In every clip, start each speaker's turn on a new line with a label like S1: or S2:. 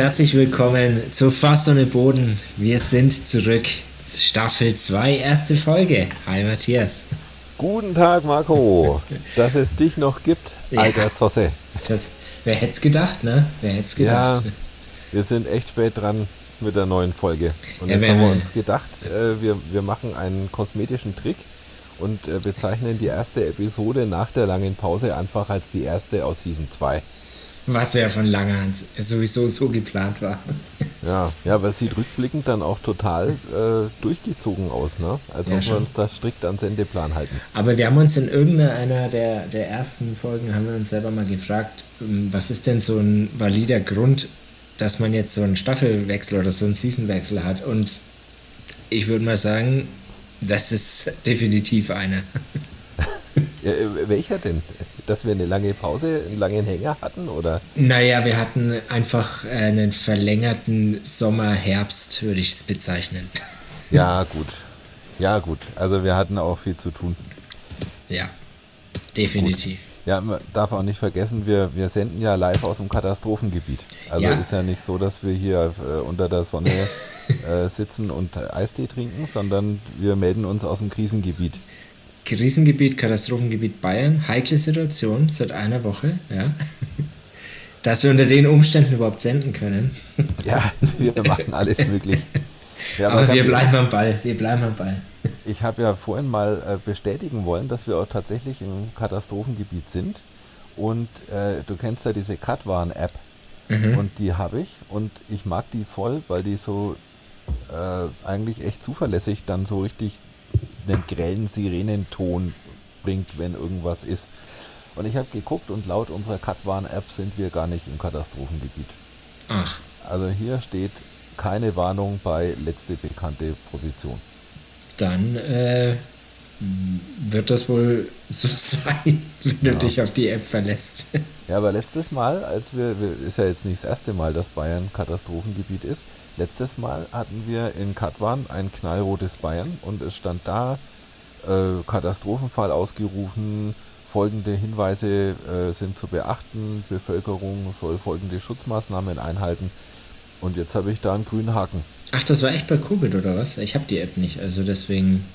S1: Herzlich willkommen zu Fass ohne Boden. Wir sind zurück. Staffel 2, erste Folge. Hi Matthias.
S2: Guten Tag Marco, dass es dich noch gibt, alter ja, Zosse.
S1: Das, wer hätte es gedacht, ne? Wer hätte es gedacht?
S2: Ja, wir sind echt spät dran mit der neuen Folge. Und ja, jetzt haben wir uns gedacht, äh, wir, wir machen einen kosmetischen Trick und äh, bezeichnen die erste Episode nach der langen Pause einfach als die erste aus Season 2.
S1: Was ja von langer Hand sowieso so geplant war.
S2: Ja, ja, aber es sieht rückblickend dann auch total äh, durchgezogen aus, ne? Als ja, ob wir uns da strikt an Sendeplan halten.
S1: Aber wir haben uns in irgendeiner der, der ersten Folgen haben wir uns selber mal gefragt, ähm, was ist denn so ein valider Grund, dass man jetzt so einen Staffelwechsel oder so einen Seasonwechsel hat? Und ich würde mal sagen, das ist definitiv einer.
S2: Ja, äh, welcher denn? Dass wir eine lange Pause, einen langen Hänger hatten, oder?
S1: Naja, wir hatten einfach einen verlängerten Sommer, Herbst, würde ich es bezeichnen.
S2: Ja, gut. Ja, gut. Also wir hatten auch viel zu tun.
S1: Ja, definitiv. Gut.
S2: Ja, man darf auch nicht vergessen, wir, wir senden ja live aus dem Katastrophengebiet. Also ja. ist ja nicht so, dass wir hier äh, unter der Sonne äh, sitzen und Eistee trinken, sondern wir melden uns aus dem Krisengebiet.
S1: Krisengebiet, Katastrophengebiet Bayern, heikle Situation seit einer Woche, ja. Dass wir unter den Umständen überhaupt senden können.
S2: Ja, wir machen alles möglich.
S1: Ja, aber, aber wir bleiben am Ball, wir bleiben am Ball.
S2: Ich habe ja vorhin mal äh, bestätigen wollen, dass wir auch tatsächlich im Katastrophengebiet sind. Und äh, du kennst ja diese Katwan-App. Mhm. Und die habe ich. Und ich mag die voll, weil die so äh, eigentlich echt zuverlässig dann so richtig einen grellen Sirenenton bringt, wenn irgendwas ist. Und ich habe geguckt und laut unserer Katwan-App sind wir gar nicht im Katastrophengebiet.
S1: Ach.
S2: Also hier steht keine Warnung bei letzte bekannte Position.
S1: Dann äh, wird das wohl so sein, wenn ja. du dich auf die App verlässt.
S2: Ja, aber letztes Mal, als wir, ist ja jetzt nicht das erste Mal, dass Bayern Katastrophengebiet ist, letztes Mal hatten wir in Katwan ein knallrotes Bayern und es stand da, äh, Katastrophenfall ausgerufen, folgende Hinweise äh, sind zu beachten, Bevölkerung soll folgende Schutzmaßnahmen einhalten und jetzt habe ich da einen grünen Haken.
S1: Ach, das war echt bei Covid oder was? Ich habe die App nicht, also deswegen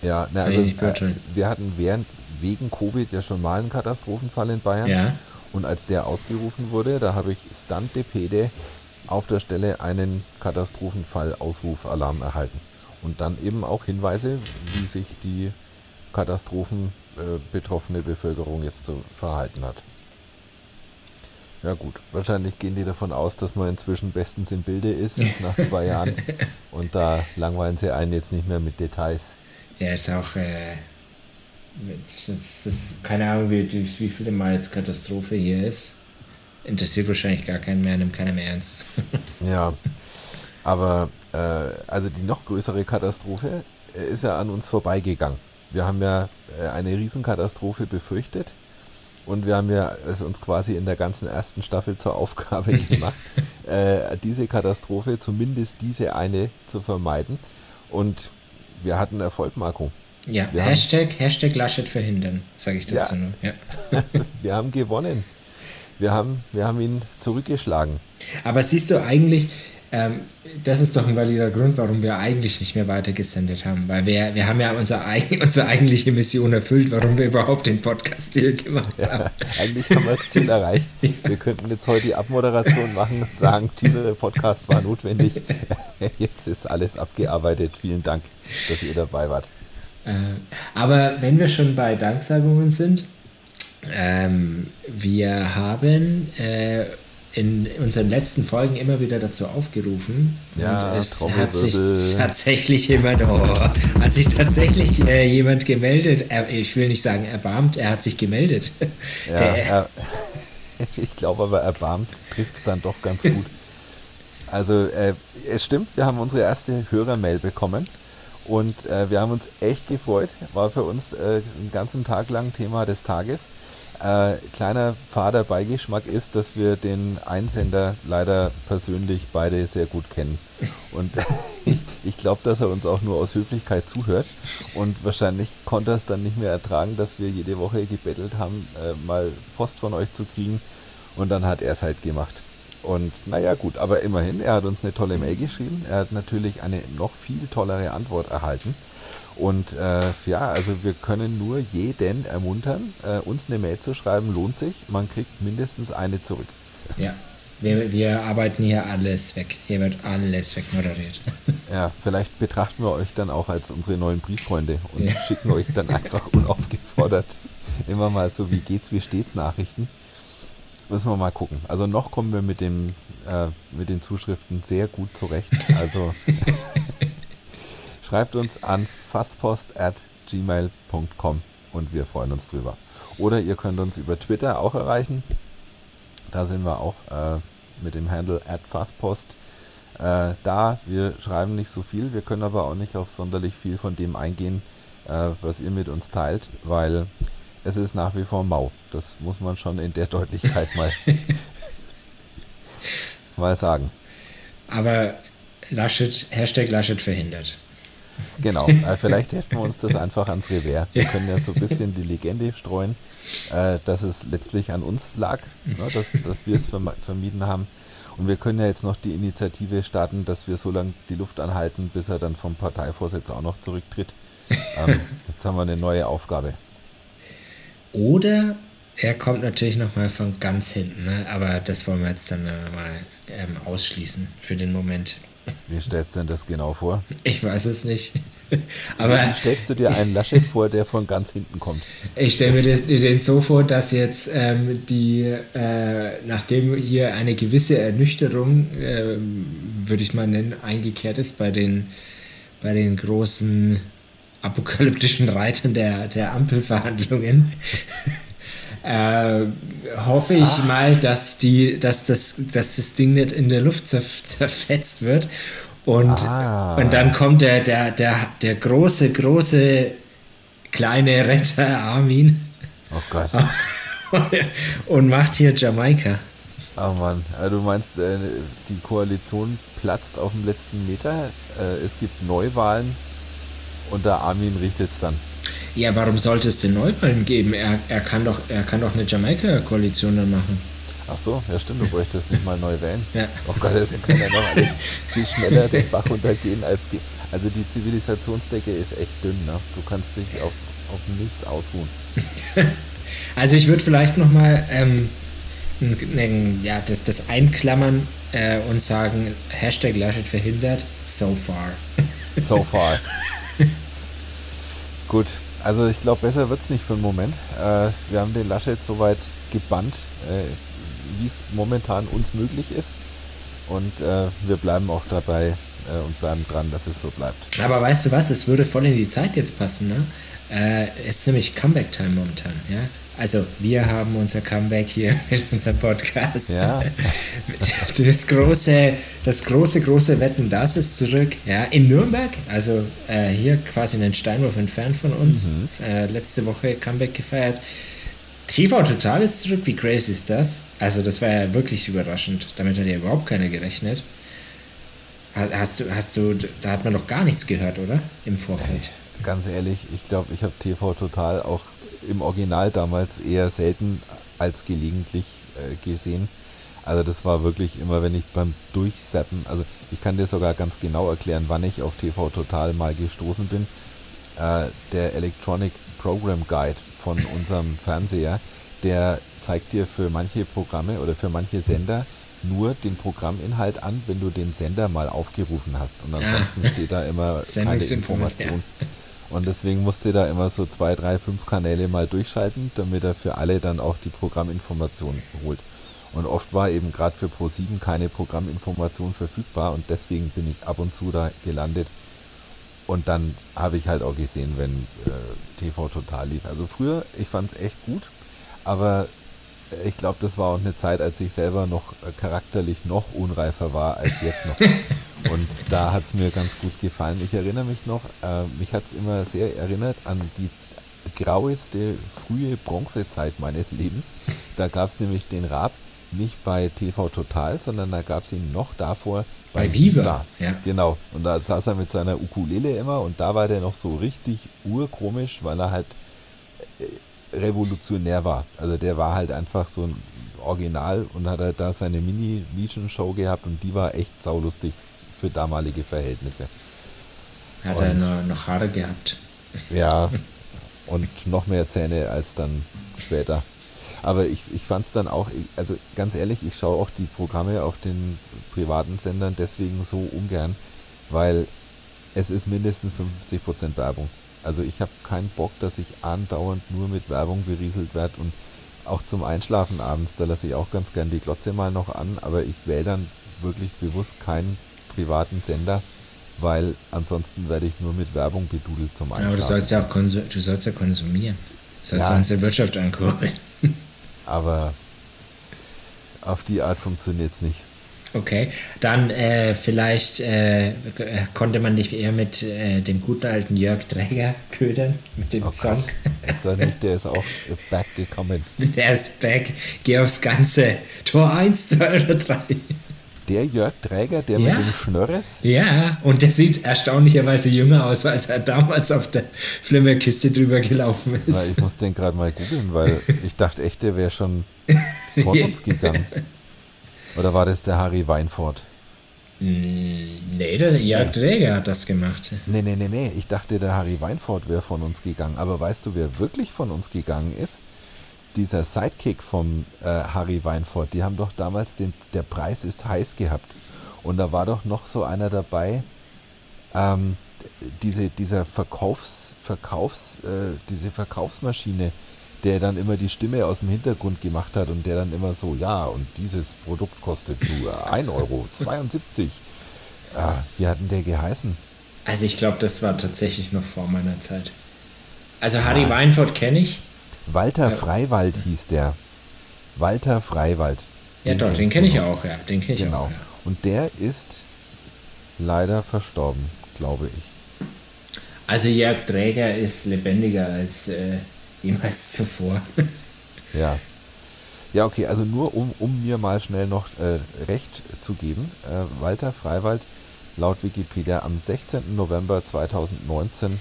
S2: ja, na, also, äh, wir hatten während wegen Covid ja schon mal einen Katastrophenfall in Bayern.
S1: Ja.
S2: Und als der ausgerufen wurde, da habe ich Stunt Depede auf der Stelle einen Katastrophenfall-Ausrufalarm erhalten. Und dann eben auch Hinweise, wie sich die katastrophenbetroffene äh, Bevölkerung jetzt zu verhalten hat. Ja gut, wahrscheinlich gehen die davon aus, dass man inzwischen bestens im Bilde ist nach zwei Jahren. Und da langweilen sie einen jetzt nicht mehr mit Details.
S1: Ja, ist auch, äh, das, das, keine Ahnung, wie, wie viele Mal jetzt Katastrophe hier ist. Interessiert wahrscheinlich gar keinen mehr, nimmt keiner mehr ernst.
S2: ja, aber äh, also die noch größere Katastrophe äh, ist ja an uns vorbeigegangen. Wir haben ja äh, eine Riesenkatastrophe befürchtet und wir haben ja es uns quasi in der ganzen ersten Staffel zur Aufgabe gemacht, äh, diese Katastrophe, zumindest diese eine, zu vermeiden. Und wir hatten Erfolg, Marco.
S1: Ja, wir Hashtag, haben, Hashtag Laschet verhindern, sage ich dazu
S2: ja.
S1: nur. Ja.
S2: wir haben gewonnen. Wir haben, wir haben ihn zurückgeschlagen.
S1: Aber siehst du eigentlich, ähm, das ist doch ein valider Grund, warum wir eigentlich nicht mehr weitergesendet haben. Weil wir, wir haben ja unser, unsere eigentliche Mission erfüllt, warum wir überhaupt den Podcast hier gemacht haben. Ja,
S2: eigentlich haben wir das Ziel erreicht. Ja. Wir könnten jetzt heute die Abmoderation machen und sagen, dieser Podcast war notwendig. Jetzt ist alles abgearbeitet. Vielen Dank, dass ihr dabei wart.
S1: Äh, aber wenn wir schon bei Danksagungen sind, ähm, wir haben äh, in unseren letzten Folgen immer wieder dazu aufgerufen.
S2: Ja,
S1: und es hat sich tatsächlich jemand, oh, hat sich tatsächlich äh, jemand gemeldet. Er, ich will nicht sagen erbarmt, er hat sich gemeldet.
S2: Ja, er, ich glaube aber erbarmt trifft es dann doch ganz gut. Also äh, es stimmt, wir haben unsere erste Hörermail bekommen und äh, wir haben uns echt gefreut. War für uns äh, einen ganzen Tag lang Thema des Tages. Äh, kleiner fader Beigeschmack ist, dass wir den Einsender leider persönlich beide sehr gut kennen. Und ich, ich glaube, dass er uns auch nur aus Höflichkeit zuhört. Und wahrscheinlich konnte er es dann nicht mehr ertragen, dass wir jede Woche gebettelt haben, äh, mal Post von euch zu kriegen. Und dann hat er es halt gemacht. Und naja, gut, aber immerhin, er hat uns eine tolle Mail geschrieben. Er hat natürlich eine noch viel tollere Antwort erhalten. Und äh, ja, also wir können nur jeden ermuntern, äh, uns eine Mail zu schreiben, lohnt sich. Man kriegt mindestens eine zurück.
S1: Ja, wir, wir arbeiten hier alles weg. Hier wird alles wegmoderiert.
S2: Ja, vielleicht betrachten wir euch dann auch als unsere neuen Brieffreunde und ja. schicken euch dann einfach unaufgefordert immer mal so, wie geht's, wie steht's Nachrichten. Müssen wir mal gucken. Also noch kommen wir mit, dem, äh, mit den Zuschriften sehr gut zurecht. Also schreibt uns an fasspost.gmail.com und wir freuen uns drüber. Oder ihr könnt uns über Twitter auch erreichen. Da sind wir auch äh, mit dem Handle @fasspost äh, da. Wir schreiben nicht so viel, wir können aber auch nicht auf sonderlich viel von dem eingehen, äh, was ihr mit uns teilt, weil es ist nach wie vor mau. Das muss man schon in der Deutlichkeit mal, mal sagen.
S1: Aber Laschet, Hashtag Laschet verhindert.
S2: Genau, äh, vielleicht heften wir uns das einfach ans Revers. Wir können ja so ein bisschen die Legende streuen, äh, dass es letztlich an uns lag, ne, dass, dass wir es vermieden haben. Und wir können ja jetzt noch die Initiative starten, dass wir so lange die Luft anhalten, bis er dann vom Parteivorsitz auch noch zurücktritt. Ähm, jetzt haben wir eine neue Aufgabe.
S1: Oder er kommt natürlich nochmal von ganz hinten, ne? aber das wollen wir jetzt dann mal ähm, ausschließen für den Moment.
S2: Wie stellst du denn das genau vor?
S1: Ich weiß es nicht.
S2: Aber Wie stellst du dir einen Laschet vor, der von ganz hinten kommt?
S1: Ich stelle mir den, den, so vor, dass jetzt ähm, die, äh, nachdem hier eine gewisse Ernüchterung, äh, würde ich mal nennen, eingekehrt ist bei den, bei den großen apokalyptischen Reitern der, der Ampelverhandlungen, äh, hoffe ich ah. mal, dass, die, dass, das, dass das Ding nicht in der Luft zerfetzt wird und, ah. und dann kommt der, der, der, der große, große kleine Retter Armin.
S2: Oh Gott.
S1: und macht hier Jamaika.
S2: Oh Mann, also du meinst, äh, die Koalition platzt auf dem letzten Meter? Äh, es gibt Neuwahlen und der Armin richtet es dann.
S1: Ja, warum sollte es denn Neuwahlen geben? Er, er, kann doch, er kann doch eine Jamaika-Koalition dann machen.
S2: Ach so, ja stimmt, du bräuchtest nicht mal neu wählen. Ja. Oh Gott, dann kann ja noch alles viel schneller den Bach runtergehen als die. Also die Zivilisationsdecke ist echt dünn, ne? Du kannst dich auf, auf nichts ausruhen.
S1: also ich würde vielleicht nochmal ähm, ja, das, das einklammern äh, und sagen, Hashtag Laschet verhindert, so far.
S2: So far. Gut, also ich glaube, besser wird es nicht für den Moment. Äh, wir haben den Laschet soweit gebannt. Äh, wie es momentan uns möglich ist. Und äh, wir bleiben auch dabei äh, und bleiben dran, dass es so bleibt.
S1: Aber weißt du was, es würde voll in die Zeit jetzt passen, ne? Äh, es ist nämlich Comeback-Time momentan, ja? Also wir haben unser Comeback hier mit unserem Podcast. Ja. Das große, das große, große Wetten, das ist zurück. Ja, in Nürnberg, also äh, hier quasi einen Steinwurf entfernt von uns. Mhm. Äh, letzte Woche Comeback gefeiert. TV Total ist zurück, wie crazy ist das? Also, das war ja wirklich überraschend. Damit hat ja überhaupt keiner gerechnet. Hast du, hast du, da hat man doch gar nichts gehört, oder? Im Vorfeld.
S2: Ganz ehrlich, ich glaube, ich habe TV Total auch im Original damals eher selten als gelegentlich äh, gesehen. Also das war wirklich immer, wenn ich beim Durchseppen, also ich kann dir sogar ganz genau erklären, wann ich auf TV Total mal gestoßen bin. Äh, der Electronic Program Guide von unserem Fernseher, der zeigt dir für manche Programme oder für manche Sender nur den Programminhalt an, wenn du den Sender mal aufgerufen hast. Und ansonsten ah. steht da immer keine Information. Und deswegen musste da immer so zwei, drei, fünf Kanäle mal durchschalten, damit er für alle dann auch die Programminformation holt. Und oft war eben gerade für Pro7 keine Programminformation verfügbar und deswegen bin ich ab und zu da gelandet, und dann habe ich halt auch gesehen, wenn äh, TV total lief. Also früher, ich fand es echt gut, aber ich glaube, das war auch eine Zeit, als ich selber noch äh, charakterlich noch unreifer war als jetzt noch. Und da hat es mir ganz gut gefallen. Ich erinnere mich noch, äh, mich hat es immer sehr erinnert an die graueste frühe Bronzezeit meines Lebens. Da gab es nämlich den Rab nicht bei TV Total, sondern da gab es ihn noch davor bei, bei Viva. Viva. Ja. Genau. Und da saß er mit seiner Ukulele immer und da war der noch so richtig urkomisch, weil er halt äh, revolutionär war. Also der war halt einfach so ein original und hat halt da seine Mini-Legion-Show gehabt und die war echt saulustig für damalige Verhältnisse.
S1: Hat und, er noch, noch Haare gehabt.
S2: Ja, und noch mehr Zähne als dann später. Aber ich, ich fand es dann auch, also ganz ehrlich, ich schaue auch die Programme auf den privaten Sendern deswegen so ungern, weil es ist mindestens 50% Werbung. Also ich habe keinen Bock, dass ich andauernd nur mit Werbung berieselt werde und auch zum Einschlafen abends, da lasse ich auch ganz gern die Glotze mal noch an, aber ich wähle dann wirklich bewusst keinen privaten Sender, weil ansonsten werde ich nur mit Werbung bedudelt zum Einschlafen. Ja,
S1: aber du sollst ja auch du sollst ja konsumieren. Du sollst ja. uns die Wirtschaft ankurbeln.
S2: aber auf die Art funktioniert es nicht.
S1: Okay, dann äh, vielleicht äh, konnte man dich eher mit äh, dem guten alten Jörg Träger ködern, mit dem oh Song.
S2: Gott. Nicht, der ist auch back gekommen.
S1: Der ist back, geh aufs Ganze. Tor 1, 2 oder 3.
S2: Der Jörg Träger, der ja. mit dem Schnörres?
S1: Ja, und der sieht erstaunlicherweise jünger aus, als er damals auf der Flimmerkiste drüber gelaufen ist.
S2: Na, ich muss den gerade mal googeln, weil ich dachte echt, der wäre schon vor uns gegangen. Oder war das der Harry Weinfurt?
S1: Mm, nee, der Jörg Träger hat das gemacht.
S2: Nee, nee, nee, nee. Ich dachte, der Harry Weinfurt wäre von uns gegangen. Aber weißt du, wer wirklich von uns gegangen ist? Dieser Sidekick vom äh, Harry Weinfurt, die haben doch damals den, der Preis ist heiß gehabt. Und da war doch noch so einer dabei, ähm, diese, dieser Verkaufs, Verkaufs, äh, diese Verkaufsmaschine, der dann immer die Stimme aus dem Hintergrund gemacht hat und der dann immer so, ja, und dieses Produkt kostet nur 1,72 Euro. Ah, wie hat denn der geheißen?
S1: Also ich glaube, das war tatsächlich noch vor meiner Zeit. Also Harry ja. Weinfurt kenne ich.
S2: Walter ja. Freiwald hieß der. Walter Freiwald.
S1: Ja, doch, den kenne ich auch, ja. Den kenne ich genau. auch. Ja.
S2: Und der ist leider verstorben, glaube ich.
S1: Also Jörg Träger ist lebendiger als äh, jemals zuvor.
S2: ja. Ja, okay, also nur um, um mir mal schnell noch äh, recht zu geben. Äh, Walter Freiwald laut Wikipedia am 16. November 2019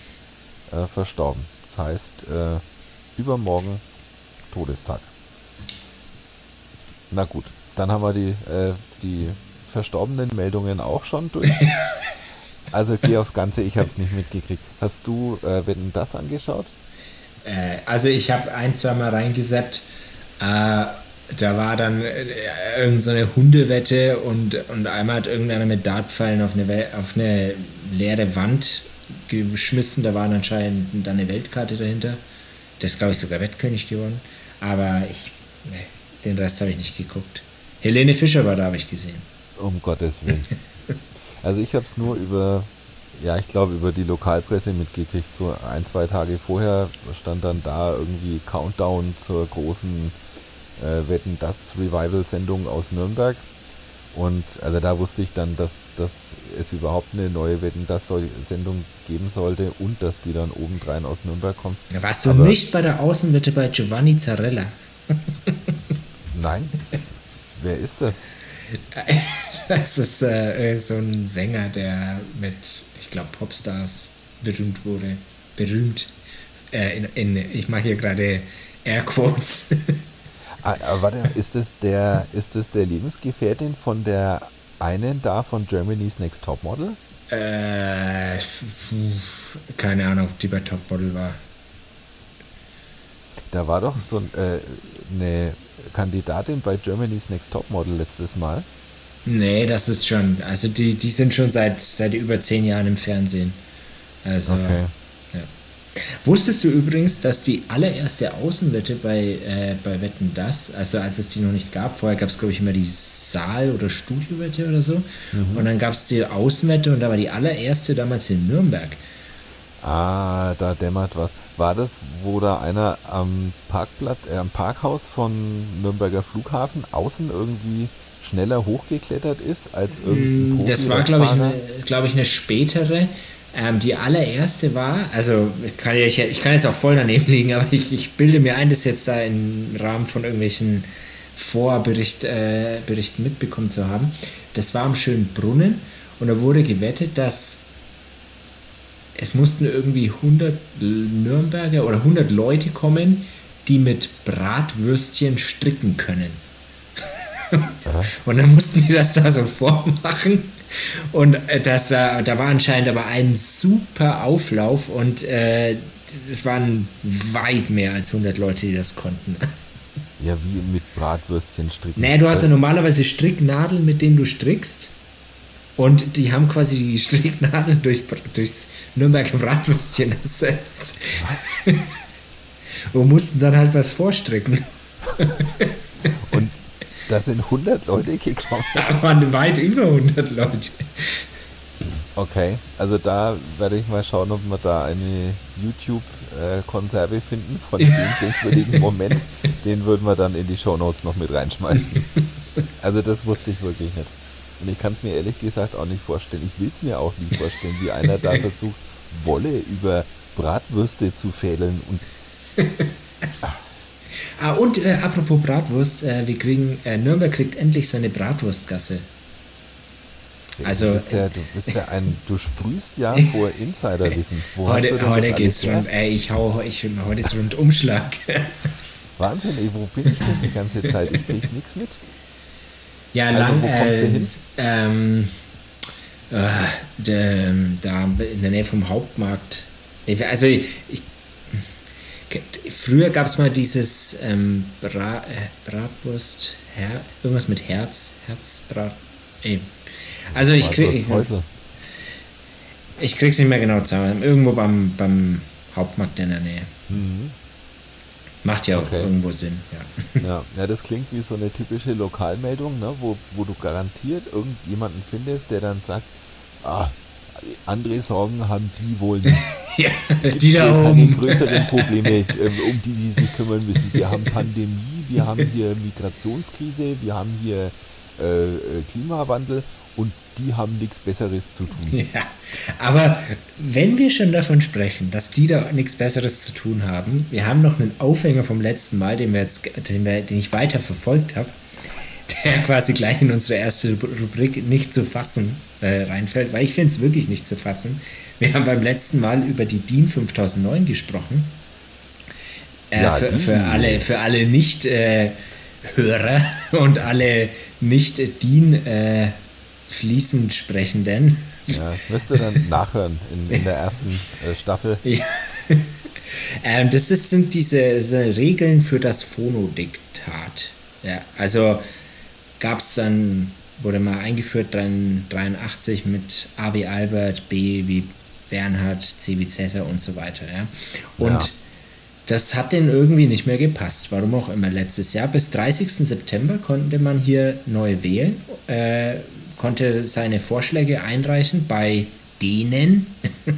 S2: äh, verstorben. Das heißt, äh, übermorgen Todestag. Na gut, dann haben wir die, äh, die verstorbenen Meldungen auch schon durch. also geh aufs Ganze, ich habe es nicht mitgekriegt. Hast du äh, Wetten das angeschaut?
S1: Äh, also ich habe ein, zwei Mal reingeseppt. Äh, da war dann äh, irgendeine so Hundewette und, und einmal hat irgendeiner mit Dartpfeilen auf eine, auf eine leere Wand geschmissen. Da war anscheinend dann eine Weltkarte dahinter. Der ist, glaube ich, sogar Wettkönig geworden. Aber ich, nee, den Rest habe ich nicht geguckt. Helene Fischer war da, habe ich gesehen.
S2: Um Gottes Willen. also ich habe es nur über, ja, ich glaube, über die Lokalpresse mitgekriegt. So ein, zwei Tage vorher stand dann da irgendwie Countdown zur großen äh, Wetten das Revival-Sendung aus Nürnberg. Und also da wusste ich dann, dass, dass es überhaupt eine neue Wetten das Sendung geben sollte und dass die dann obendrein aus Nürnberg kommt.
S1: Ja, warst du Aber nicht bei der Außenwette bei Giovanni Zarella?
S2: Nein. Wer ist das?
S1: Das ist äh, so ein Sänger, der mit, ich glaube, Popstars berühmt wurde. Berühmt. Äh, in, in, ich mache hier gerade Airquotes.
S2: Ah, warte, ist das der, ist das der Lebensgefährtin von der einen da von Germany's Next Topmodel?
S1: Äh, keine Ahnung, ob die bei Topmodel war.
S2: Da war doch so äh, eine Kandidatin bei Germany's Next Topmodel letztes Mal.
S1: Nee, das ist schon, also die, die sind schon seit, seit über zehn Jahren im Fernsehen. Also, okay. Wusstest du übrigens, dass die allererste Außenwette bei, äh, bei Wetten das, also als es die noch nicht gab, vorher gab es glaube ich immer die Saal- oder Studiowette oder so, mhm. und dann gab es die Außenwette und da war die allererste damals in Nürnberg.
S2: Ah, da dämmert was. War das, wo da einer am Parkplatz, äh, am Parkhaus von Nürnberger Flughafen außen irgendwie schneller hochgeklettert ist als irgendein
S1: mm, Das war, glaube ich, glaub ich, eine spätere. Ähm, die allererste war, also kann ich, ich kann jetzt auch voll daneben liegen, aber ich, ich bilde mir ein, das jetzt da im Rahmen von irgendwelchen Vorberichten äh, mitbekommen zu haben. Das war am schönen Brunnen und da wurde gewettet, dass es mussten irgendwie 100 Nürnberger oder 100 Leute kommen, die mit Bratwürstchen stricken können. Und dann mussten die das da so vormachen. Und äh, das, da war anscheinend aber ein super Auflauf und äh, es waren weit mehr als 100 Leute, die das konnten.
S2: Ja, wie mit Bratwürstchen stricken.
S1: Nee, du hast ja normalerweise Stricknadeln, mit denen du strickst. Und die haben quasi die Stricknadeln durch, durchs Nürnberger Bratwürstchen ersetzt. Und mussten dann halt was vorstricken.
S2: Und da sind 100 Leute gekommen.
S1: Da waren weit über 100 Leute.
S2: Okay, also da werde ich mal schauen, ob wir da eine YouTube-Konserve finden von dem denkwürdigen Moment. Den würden wir dann in die Shownotes noch mit reinschmeißen. Also das wusste ich wirklich nicht. Und ich kann es mir ehrlich gesagt auch nicht vorstellen. Ich will es mir auch nicht vorstellen, wie einer da versucht, Wolle über Bratwürste zu fädeln und.
S1: Ah, und äh, apropos Bratwurst, äh, wir kriegen, äh, Nürnberg kriegt endlich seine Bratwurstgasse.
S2: Also, du bist ja, du bist ja ein, du sprühst ja vor Insiderwissen.
S1: Wo heute heute geht's rund, ey, ich hau, ich, heute ist Rundumschlag.
S2: Wahnsinn, ey, wo bin ich denn die ganze Zeit? Ich krieg nichts mit.
S1: Ja, also, lang, äh, ähm, äh, de, da in der Nähe vom Hauptmarkt. Also ich, ich früher gab es mal dieses ähm, Bra, äh, Bratwurst, Her, irgendwas mit Herz, Herzbrat. Ey. Also ich krieg, ich, ich krieg's nicht mehr genau zusammen. Irgendwo beim, beim Hauptmarkt in der Nähe. Mhm. Macht ja auch okay. irgendwo Sinn, ja.
S2: ja. Ja, das klingt wie so eine typische Lokalmeldung, ne, wo, wo du garantiert irgendjemanden findest, der dann sagt, ah, andere Sorgen haben die wohl nicht.
S1: ja, die da oben.
S2: größeren Probleme, ähm, um die die sich kümmern müssen. Wir haben Pandemie, wir haben hier Migrationskrise, wir haben hier äh, äh Klimawandel und die haben nichts Besseres zu tun.
S1: Ja, aber wenn wir schon davon sprechen, dass die da nichts Besseres zu tun haben, wir haben noch einen Aufhänger vom letzten Mal, den, wir jetzt, den, wir, den ich weiter verfolgt habe, der quasi gleich in unsere erste Rubrik nicht zu fassen äh, reinfällt, weil ich finde es wirklich nicht zu fassen. Wir haben beim letzten Mal über die DIN 5009 gesprochen. Äh, ja, für, für, alle, für alle Nicht-Hörer äh, und alle Nicht-DIN- äh, fließend Sprechenden.
S2: Ja, müsst ihr dann nachhören in, in der ersten äh, Staffel. Ja.
S1: ähm, das ist, sind diese, diese, Regeln für das Phonodiktat. Ja, also gab es dann, wurde mal eingeführt, dann 83 mit A wie Albert, B wie Bernhard, C wie Cäsar und so weiter. Ja. Und ja. das hat denen irgendwie nicht mehr gepasst, warum auch immer letztes Jahr. Bis 30. September konnte man hier neu wählen. Äh, konnte seine Vorschläge einreichen bei denen.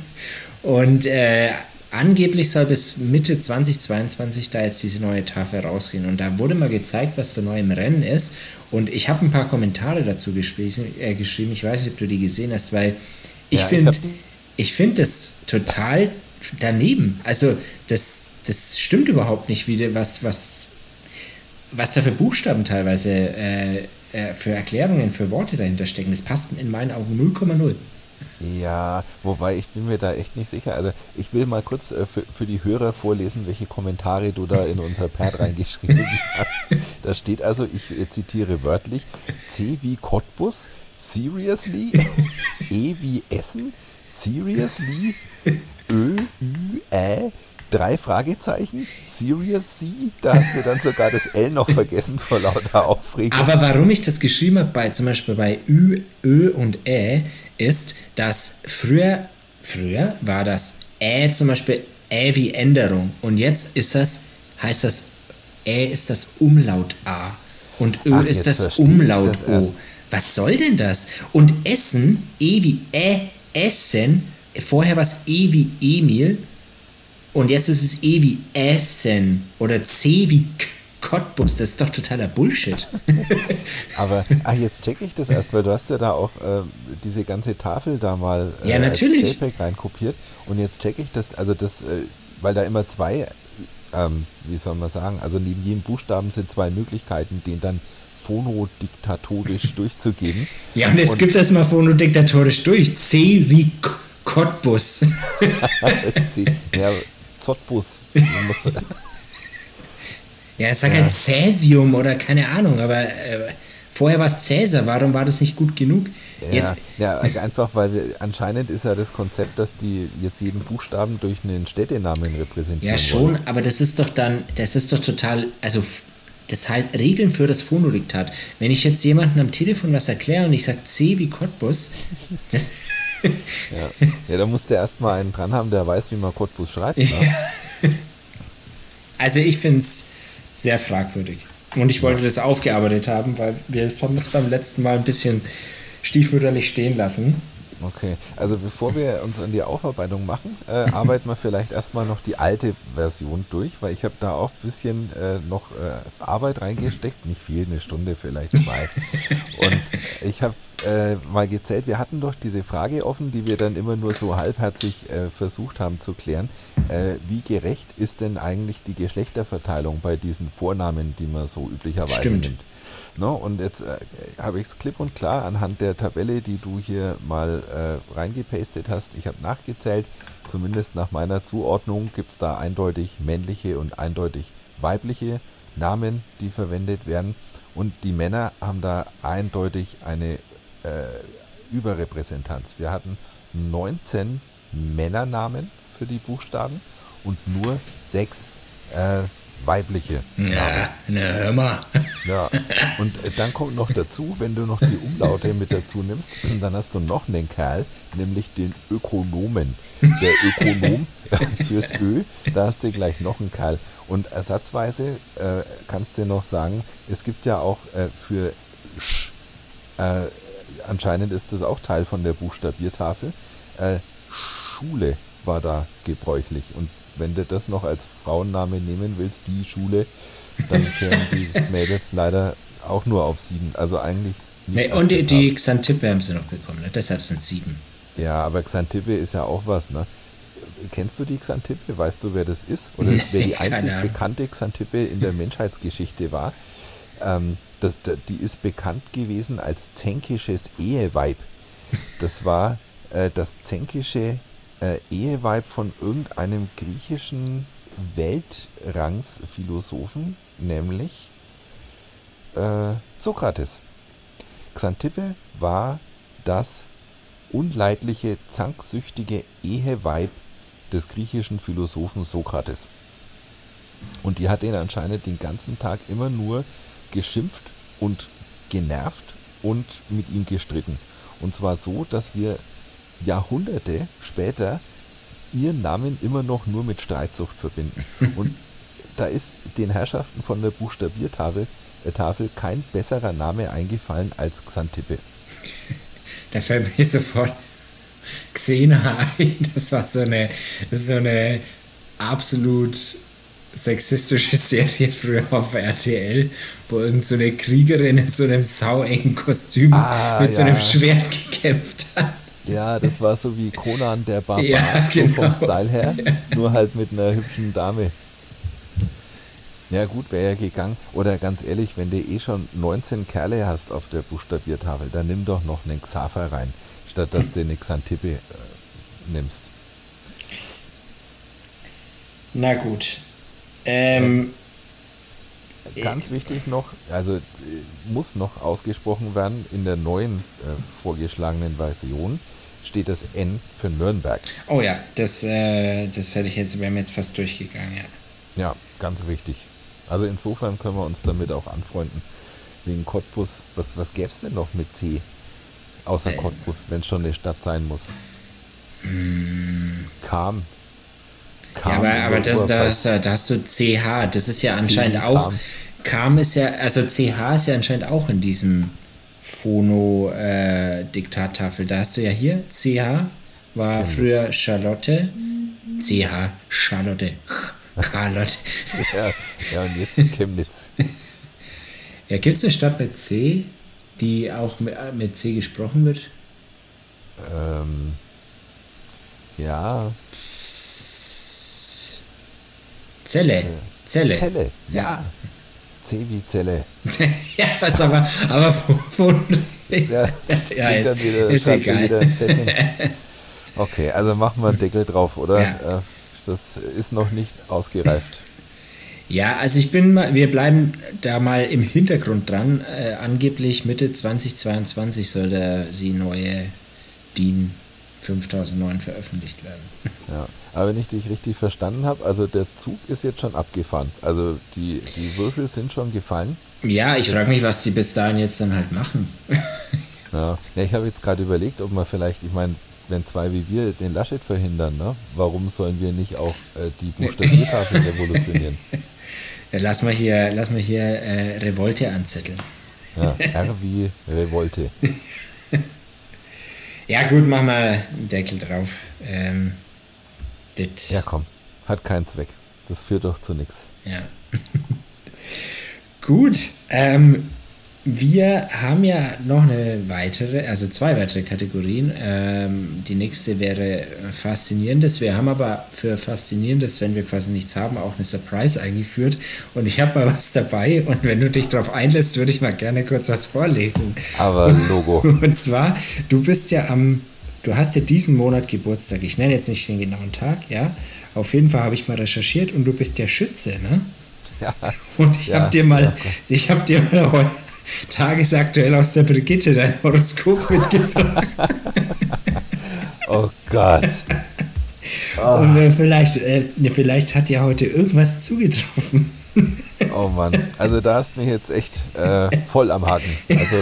S1: Und äh, angeblich soll bis Mitte 2022 da jetzt diese neue Tafel rausgehen. Und da wurde mal gezeigt, was da neu im Rennen ist. Und ich habe ein paar Kommentare dazu äh, geschrieben. Ich weiß nicht, ob du die gesehen hast, weil ich ja, finde ich find das total daneben. Also das, das stimmt überhaupt nicht, wie was, was, was da für Buchstaben teilweise äh, äh, für Erklärungen, für Worte dahinter stecken. Das passt in meinen Augen 0,0.
S2: Ja, wobei ich bin mir da echt nicht sicher. Also ich will mal kurz äh, für, für die Hörer vorlesen, welche Kommentare du da in unser Pad reingeschrieben hast. Da steht also, ich äh, zitiere wörtlich, C wie Cottbus, seriously, E wie Essen, seriously, Ö, Ü, Ä, drei Fragezeichen, Serious C, da hast du dann sogar das L noch vergessen vor lauter Aufregung.
S1: Aber warum ich das geschrieben habe, bei, zum Beispiel bei Ü, Ö und Ä, ist, dass früher, früher war das Ä zum Beispiel Ä wie Änderung und jetzt ist das, heißt das Ä ist das Umlaut A und Ö Ach, ist das Umlaut das O. Was soll denn das? Und Essen, E wie Ä, Essen, vorher war es E wie Emil und jetzt ist es E wie Essen oder C wie Cottbus. Das ist doch totaler Bullshit.
S2: Aber ach, jetzt checke ich das erst, weil du hast ja da auch äh, diese ganze Tafel da mal
S1: äh, ja, natürlich.
S2: JPEG reinkopiert. Und jetzt checke ich das, also das, äh, weil da immer zwei, ähm, wie soll man sagen, also neben jedem Buchstaben sind zwei Möglichkeiten, den dann phonodiktatorisch durchzugeben.
S1: Ja, und jetzt und, gibt das mal phonodiktatorisch durch. C wie Cottbus.
S2: ja, Zottbus.
S1: ja, es sagt ja. halt Cäsium oder keine Ahnung, aber äh, Vorher war es Cäsar, warum war das nicht gut genug?
S2: Ja, ja einfach, weil anscheinend ist ja das Konzept, dass die jetzt jeden Buchstaben durch einen Städtenamen repräsentieren.
S1: Ja, schon, wollen. aber das ist doch dann, das ist doch total, also das halt Regeln für das Phonodiktat. Wenn ich jetzt jemandem am Telefon was erkläre und ich sage C wie Cottbus, das
S2: ja. ja, da muss der erstmal einen dran haben, der weiß, wie man Cottbus schreibt. Ne? Ja.
S1: Also ich finde es sehr fragwürdig. Und ich wollte das aufgearbeitet haben, weil wir es beim letzten Mal ein bisschen stiefmütterlich stehen lassen.
S2: Okay, also bevor wir uns an die Aufarbeitung machen, äh, arbeiten wir vielleicht erstmal noch die alte Version durch, weil ich habe da auch ein bisschen äh, noch äh, Arbeit reingesteckt, nicht viel, eine Stunde, vielleicht zwei. Und ich habe äh, mal gezählt, wir hatten doch diese Frage offen, die wir dann immer nur so halbherzig äh, versucht haben zu klären. Äh, wie gerecht ist denn eigentlich die Geschlechterverteilung bei diesen Vornamen, die man so üblicherweise Stimmt. nimmt? No, ne? und jetzt äh, habe ich es klipp und klar anhand der Tabelle, die du hier mal äh, reingepastet hast. Ich habe nachgezählt, zumindest nach meiner Zuordnung gibt es da eindeutig männliche und eindeutig weibliche Namen, die verwendet werden. Und die Männer haben da eindeutig eine äh, Überrepräsentanz. Wir hatten 19 Männernamen für die Buchstaben und nur sechs äh, weibliche.
S1: Ja, na, hör mal.
S2: Ja, und dann kommt noch dazu, wenn du noch die Umlaute mit dazu nimmst, dann hast du noch einen Kerl, nämlich den Ökonomen. Der Ökonom fürs Ö, da hast du gleich noch einen Kerl. Und ersatzweise äh, kannst du noch sagen, es gibt ja auch äh, für Sch, äh, anscheinend ist das auch Teil von der Buchstabiertafel, äh, Schule war da gebräuchlich. Und wenn du das noch als Frauenname nehmen willst, die Schule, dann kämen die Mädels leider auch nur auf sieben. Also eigentlich.
S1: Nee, und die, die Xantippe haben sie noch bekommen, ne? deshalb sind sieben.
S2: Ja, aber Xantippe ist ja auch was, ne? Kennst du die Xantippe? Weißt du, wer das ist? Oder wer die einzig bekannte Xantippe in der Menschheitsgeschichte war? Ähm, das, die ist bekannt gewesen als zänkisches Eheweib. Das war äh, das zänkische äh, Eheweib von irgendeinem griechischen Weltrangsphilosophen, nämlich äh, Sokrates. Xantippe war das unleidliche, zanksüchtige Eheweib des griechischen Philosophen Sokrates. Und die hat ihn anscheinend den ganzen Tag immer nur geschimpft und genervt und mit ihm gestritten. Und zwar so, dass wir Jahrhunderte später ihren Namen immer noch nur mit Streitsucht verbinden. Und da ist den Herrschaften von der Buchstabiertafel äh, Tafel kein besserer Name eingefallen als Xantippe.
S1: Da fällt mir sofort Xena ein. Das war so eine, so eine absolut sexistische Serie früher auf RTL, wo irgend so eine Kriegerin in so einem sauengen Kostüm ah, mit ja. so einem Schwert gekämpft.
S2: Ja, das war so wie Conan der Barbar, ja, genau. so vom Style her, nur halt mit einer hübschen Dame. Ja gut, wäre ja gegangen. Oder ganz ehrlich, wenn du eh schon 19 Kerle hast auf der Buchstabiertafel, dann nimm doch noch einen Xaver rein, statt dass du eine Xantippe äh, nimmst.
S1: Na gut. Ähm,
S2: Ganz wichtig noch, also äh, muss noch ausgesprochen werden in der neuen äh, vorgeschlagenen Version steht das N für Nürnberg.
S1: Oh ja, das, äh, das hätte ich jetzt, wäre mir jetzt fast durchgegangen, ja.
S2: Ja, ganz wichtig. Also insofern können wir uns damit auch anfreunden. Wegen Cottbus, was, was gäbe es denn noch mit C? Außer äh, Cottbus, wenn es schon eine Stadt sein muss.
S1: Mm.
S2: Kam.
S1: Kam ja, aber, aber das, das, da hast du CH, das ist ja anscheinend auch. Kam ist ja, also CH ist ja anscheinend auch in diesem Phono-Diktattafel. Äh, da hast du ja hier CH, war früher Charlotte. CH, Charlotte. Charlotte.
S2: ja, ja, und jetzt Chemnitz.
S1: Ja, gibt es eine Stadt mit C, die auch mit, mit C gesprochen wird?
S2: Ähm, ja.
S1: Zelle. Zelle.
S2: Zelle, ja. C wie Zelle.
S1: ja, ist aber, aber von, ja, ja ist, wieder, ist egal.
S2: okay, also machen wir einen Deckel drauf, oder? Ja. Äh, das ist noch nicht ausgereift.
S1: Ja, also ich bin mal, wir bleiben da mal im Hintergrund dran. Äh, angeblich Mitte 2022 soll der, die neue DIN 5009 veröffentlicht werden.
S2: Ja, aber wenn ich dich richtig verstanden habe, also der Zug ist jetzt schon abgefahren. Also die, die Würfel sind schon gefallen.
S1: Ja, ich frage mich, was die bis dahin jetzt dann halt machen.
S2: ja. ja ich habe jetzt gerade überlegt, ob man vielleicht, ich meine, wenn zwei wie wir den Laschet verhindern, ne? warum sollen wir nicht auch äh, die Buchstabiertafel revolutionieren?
S1: Lass mal hier, lass mal hier äh, Revolte anzetteln.
S2: Ja, R wie Revolte.
S1: ja, gut, mach mal einen Deckel drauf. Ähm,
S2: ja, komm, hat keinen Zweck. Das führt doch zu nichts.
S1: Ja. gut, ähm, wir haben ja noch eine weitere, also zwei weitere Kategorien. Ähm, die nächste wäre Faszinierendes. Wir haben aber für Faszinierendes, wenn wir quasi nichts haben, auch eine Surprise eingeführt. Und ich habe mal was dabei. Und wenn du dich darauf einlässt, würde ich mal gerne kurz was vorlesen.
S2: Aber Logo.
S1: Und zwar, du bist ja am, du hast ja diesen Monat Geburtstag. Ich nenne jetzt nicht den genauen Tag, ja. Auf jeden Fall habe ich mal recherchiert und du bist ja Schütze, ne? Ja. Und ich ja, habe dir mal, ja, ich habe dir mal heute tagesaktuell aus der Brigitte dein Horoskop mitgebracht.
S2: oh Gott.
S1: Oh. Und äh, vielleicht, äh, vielleicht hat ja heute irgendwas zugetroffen.
S2: oh Mann, also da hast du mich jetzt echt äh, voll am Haken. Also,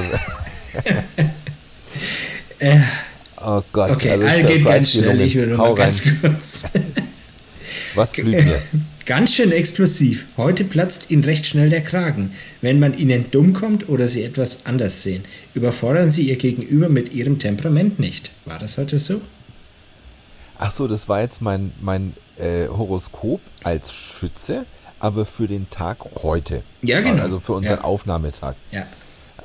S1: äh. Oh Gott. Okay, also all geht ganz schnell, ich will nur mal ganz kurz.
S2: Was blüht mir?
S1: Ganz schön explosiv. Heute platzt Ihnen recht schnell der Kragen. Wenn man Ihnen dumm kommt oder Sie etwas anders sehen, überfordern Sie Ihr Gegenüber mit Ihrem Temperament nicht. War das heute so?
S2: Ach so, das war jetzt mein, mein äh, Horoskop als Schütze, aber für den Tag heute.
S1: Ja, genau.
S2: Also für unseren ja. Aufnahmetag.
S1: Ja.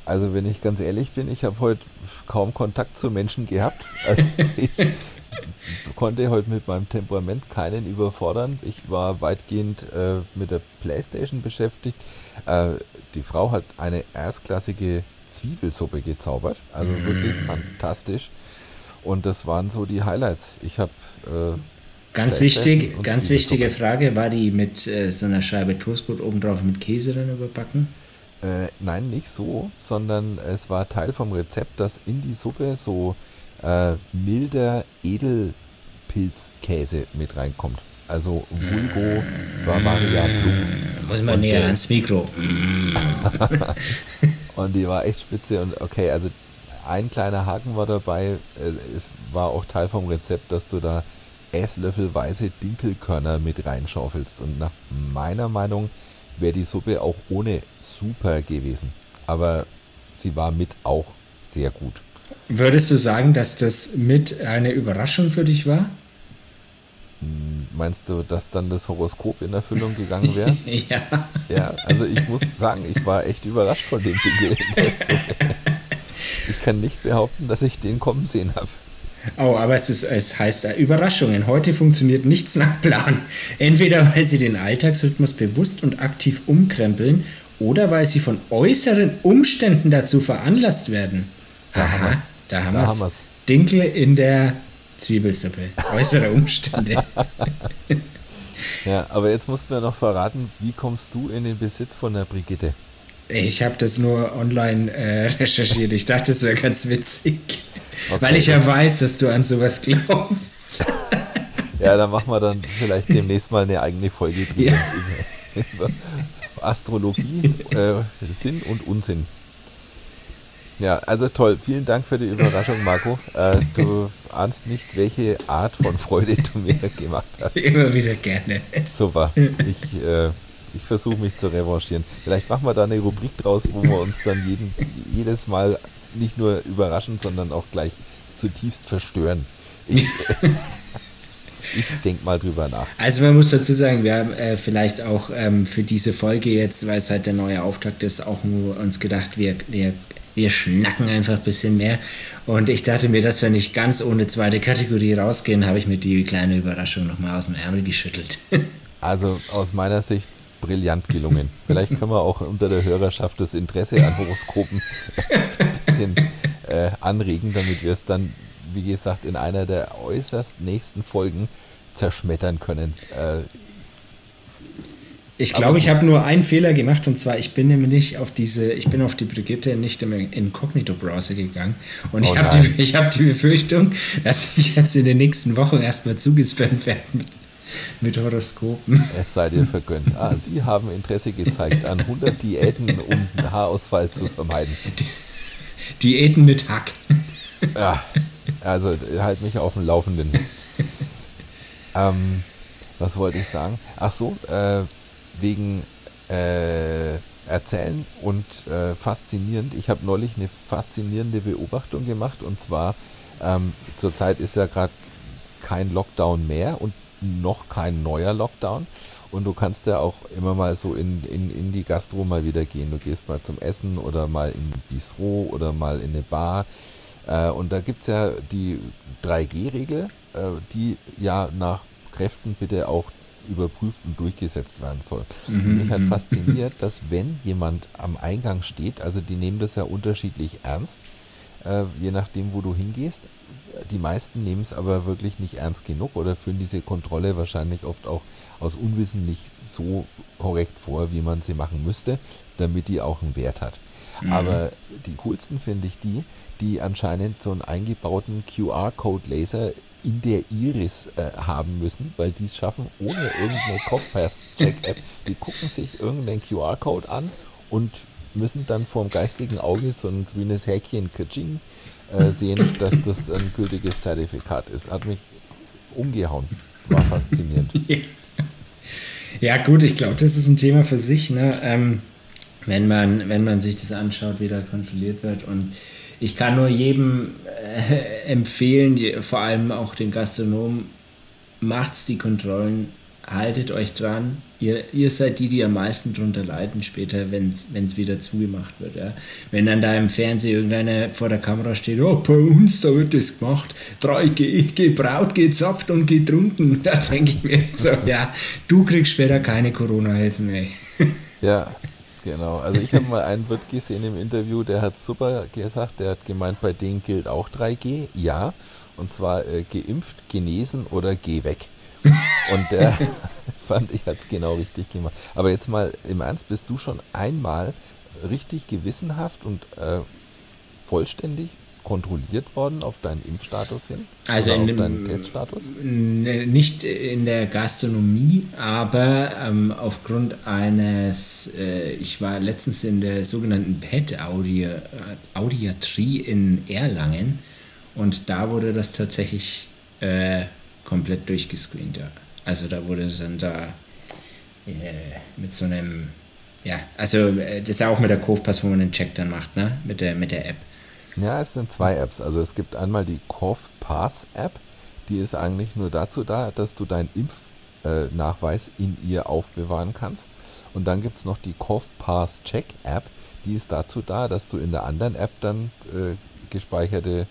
S2: Also wenn ich ganz ehrlich bin, ich habe heute kaum Kontakt zu Menschen gehabt. Also ich, konnte heute mit meinem Temperament keinen überfordern. Ich war weitgehend äh, mit der Playstation beschäftigt. Äh, die Frau hat eine erstklassige Zwiebelsuppe gezaubert. Also mm. wirklich fantastisch. Und das waren so die Highlights. Ich habe äh,
S1: Ganz wichtig, ganz wichtige Frage, war die mit äh, so einer Scheibe Toastbrot obendrauf mit Käse dann überbacken?
S2: Äh, nein, nicht so, sondern es war Teil vom Rezept, dass in die Suppe so äh, milder Edelpilzkäse mit reinkommt. Also Vulgo Bavaria Blue.
S1: Muss man näher ans Mikro.
S2: und die war echt spitze und okay, also ein kleiner Haken war dabei. Äh, es war auch Teil vom Rezept, dass du da Esslöffelweise Dinkelkörner mit reinschaufelst. Und nach meiner Meinung wäre die Suppe auch ohne super gewesen. Aber sie war mit auch sehr gut.
S1: Würdest du sagen, dass das mit eine Überraschung für dich war?
S2: Hm, meinst du, dass dann das Horoskop in Erfüllung gegangen wäre?
S1: ja.
S2: Ja, also ich muss sagen, ich war echt überrascht von dem Ding. ich kann nicht behaupten, dass ich den kommen sehen habe.
S1: Oh, aber es, ist, es heißt äh, Überraschungen. Heute funktioniert nichts nach Plan. Entweder weil sie den Alltagsrhythmus bewusst und aktiv umkrempeln oder weil sie von äußeren Umständen dazu veranlasst werden.
S2: Da Aha. haben
S1: da haben wir es. Dinkel in der Zwiebelsuppe. Äußere Umstände.
S2: ja, aber jetzt musst du mir noch verraten, wie kommst du in den Besitz von der Brigitte?
S1: Ich habe das nur online äh, recherchiert. Ich dachte, es wäre ganz witzig. Okay. Weil ich ja weiß, dass du an sowas glaubst.
S2: ja, dann machen wir dann vielleicht demnächst mal eine eigene Folge drüber. Ja. Über Astrologie, äh, Sinn und Unsinn. Ja, also toll. Vielen Dank für die Überraschung, Marco. Äh, du ahnst nicht, welche Art von Freude du mir gemacht hast.
S1: Immer wieder gerne.
S2: Super. Ich, äh, ich versuche mich zu revanchieren. Vielleicht machen wir da eine Rubrik draus, wo wir uns dann jeden, jedes Mal nicht nur überraschen, sondern auch gleich zutiefst verstören. Ich, ich denke mal drüber nach.
S1: Also man muss dazu sagen, wir haben äh, vielleicht auch ähm, für diese Folge jetzt, weil es halt der neue Auftakt ist, auch nur uns gedacht, wir, wir wir schnacken einfach ein bisschen mehr. Und ich dachte mir, dass wir nicht ganz ohne zweite Kategorie rausgehen, habe ich mir die kleine Überraschung nochmal aus dem Ärmel geschüttelt.
S2: Also aus meiner Sicht brillant gelungen. Vielleicht können wir auch unter der Hörerschaft das Interesse an Horoskopen ein bisschen äh, anregen, damit wir es dann, wie gesagt, in einer der äußerst nächsten Folgen zerschmettern können. Äh,
S1: Ich glaube, ich habe nur einen Fehler gemacht und zwar, ich bin nämlich auf diese, ich bin auf die Brigitte nicht im Inkognito-Browser gegangen und oh ich habe die, hab die Befürchtung, dass ich jetzt in den nächsten Wochen erstmal zugespammt werde mit, mit Horoskopen.
S2: Es sei dir vergönnt. Ah, Sie haben Interesse gezeigt an 100 Diäten, um Haarausfall zu vermeiden.
S1: Diäten mit Hack.
S2: Ja, also halt mich auf dem Laufenden. ähm, was wollte ich sagen? Ach so, äh, wegen äh, Erzählen und äh, faszinierend. Ich habe neulich eine faszinierende Beobachtung gemacht und zwar ähm, zurzeit ist ja gerade kein Lockdown mehr und noch kein neuer Lockdown. Und du kannst ja auch immer mal so in, in, in die Gastro mal wieder gehen. Du gehst mal zum Essen oder mal in ein Bistro oder mal in eine Bar. Äh, und da gibt es ja die 3G-Regel, äh, die ja nach Kräften bitte auch überprüft und durchgesetzt werden soll. Mhm. Mich hat mhm. fasziniert, dass wenn jemand am Eingang steht, also die nehmen das ja unterschiedlich ernst, äh, je nachdem, wo du hingehst. Die meisten nehmen es aber wirklich nicht ernst genug oder führen diese Kontrolle wahrscheinlich oft auch aus Unwissen nicht so korrekt vor, wie man sie machen müsste, damit die auch einen Wert hat. Mhm. Aber die coolsten finde ich die, die anscheinend so einen eingebauten QR-Code-Laser in der Iris äh, haben müssen, weil die es schaffen, ohne irgendeine Kopfpass-Check-App. Die gucken sich irgendeinen QR-Code an und müssen dann vorm geistigen Auge so ein grünes Häkchen Kaching äh, sehen, dass das ein gültiges Zertifikat ist. Hat mich umgehauen. War faszinierend.
S1: ja, gut, ich glaube, das ist ein Thema für sich, ne? Ähm, wenn, man, wenn man sich das anschaut, wie da kontrolliert wird und ich kann nur jedem äh, empfehlen, vor allem auch den Gastronomen, macht's die Kontrollen, haltet euch dran. Ihr, ihr seid die, die am meisten drunter leiden später, wenn es wieder zugemacht wird. Ja. Wenn dann da im Fernsehen irgendeiner vor der Kamera steht, oh, bei uns, da wird das gemacht, 3G, gebraut, gezapft und getrunken, da denke ich mir so, ja, du kriegst später keine Corona-Hilfen, ey.
S2: Ja, Genau, also ich habe mal einen Wirt gesehen im Interview, der hat super gesagt, der hat gemeint, bei denen gilt auch 3G, ja, und zwar äh, geimpft, genesen oder geh weg. Und der fand ich hat es genau richtig gemacht. Aber jetzt mal im Ernst, bist du schon einmal richtig gewissenhaft und äh, vollständig kontrolliert worden auf deinen Impfstatus hin?
S1: Also in dem, deinen Teststatus? Nicht in der Gastronomie, aber ähm, aufgrund eines, äh, ich war letztens in der sogenannten PET-Audiatrie in Erlangen und da wurde das tatsächlich äh, komplett durchgescreent. Ja. Also da wurde dann da äh, mit so einem, ja, also äh, das ist ja auch mit der Kurvpass, wo man den Check dann macht, ne? Mit der, mit der App.
S2: Ja, es sind zwei Apps. Also es gibt einmal die Corf Pass App, die ist eigentlich nur dazu da, dass du deinen Impfnachweis äh, in ihr aufbewahren kannst. Und dann gibt es noch die Corf Pass Check App, die ist dazu da, dass du in der anderen App dann äh, gespeicherte